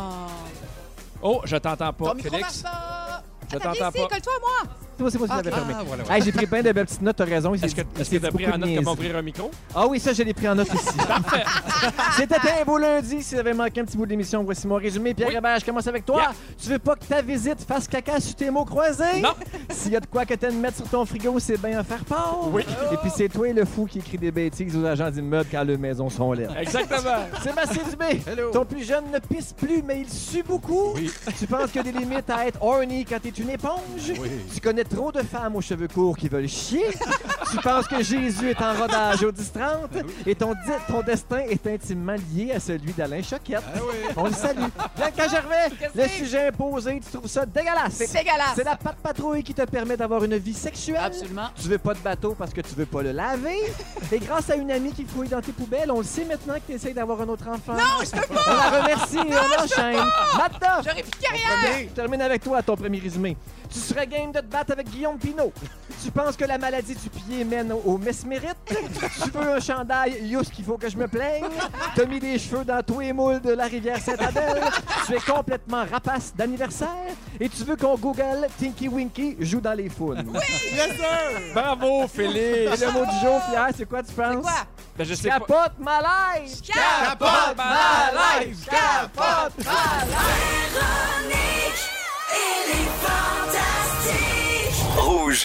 Oh, je t'entends pas, Ton micro marche Félix. pas. Je Attends, viens t'entends ici, pas. colle-toi à moi. C'est moi, c'est moi qui l'avais fermé. Voilà, voilà. Hey, j'ai pris plein de belles petites notes, t'as raison. Est-ce que est-ce que t'as pris en note comment ouvrir un micro? Ah oui, ça, je l'ai pris en note aussi. Parfait. C'était un beau lundi. Si vous avez manqué un petit bout de l'émission, voici mon résumé. Pierre Oui. Hébert, je commence avec toi. Yeah. Tu veux pas que ta visite fasse caca sur tes mots croisés? Non. S'il y a de quoi que t'aimes mettre sur ton frigo, c'est bien à faire part. Oui. Et puis c'est toi le fou qui écrit des bêtises aux agents d'immeubles quand leurs maisons sont laides. Exactement. Sébastien Dubé, ton plus jeune ne pisse plus, mais il sue beaucoup. Oui. Tu penses qu'il y a des limites à être horny quand t'es une éponge? Oui. Tu connais trop de femmes aux cheveux courts qui veulent chier. tu penses que Jésus est en rodage au 10-30 et ton, di- ton destin est intimement lié à celui d'Alain Choquette. Ah oui. On le salue. Bianca Gervais, le sujet imposé, tu trouves ça dégueulasse? C'est dégueulasse. C'est la patte patrouille qui te permet d'avoir une vie sexuelle. Absolument. Tu veux pas de bateau parce que tu veux pas le laver. Et grâce à une amie qui fouille dans tes poubelles, on le sait maintenant que tu essaies d'avoir un autre enfant. Non, je peux pas! On la remercie et on enchaîne. J'aurais plus de carrière. je termine avec toi ton premier résumé. Tu serais game de te battre avec Guillaume Pinot. tu penses que la maladie du pied les mènes au mesmérite? tu veux un chandail, Yous qu'il faut que je me plaigne? T'as mis des cheveux dans tous les moules de la rivière Sainte-Adèle. tu es complètement rapace d'anniversaire? Et tu veux qu'on google Tinky Winky joue dans les foules? Yes, sir! Bravo, Et Félix! le mot du jour, Pierre, c'est quoi tu penses? C'est quoi? Ben, je sais pas. Capote ma life! Capote ma life! Capote ma life! Et les fantastiques. Rouge.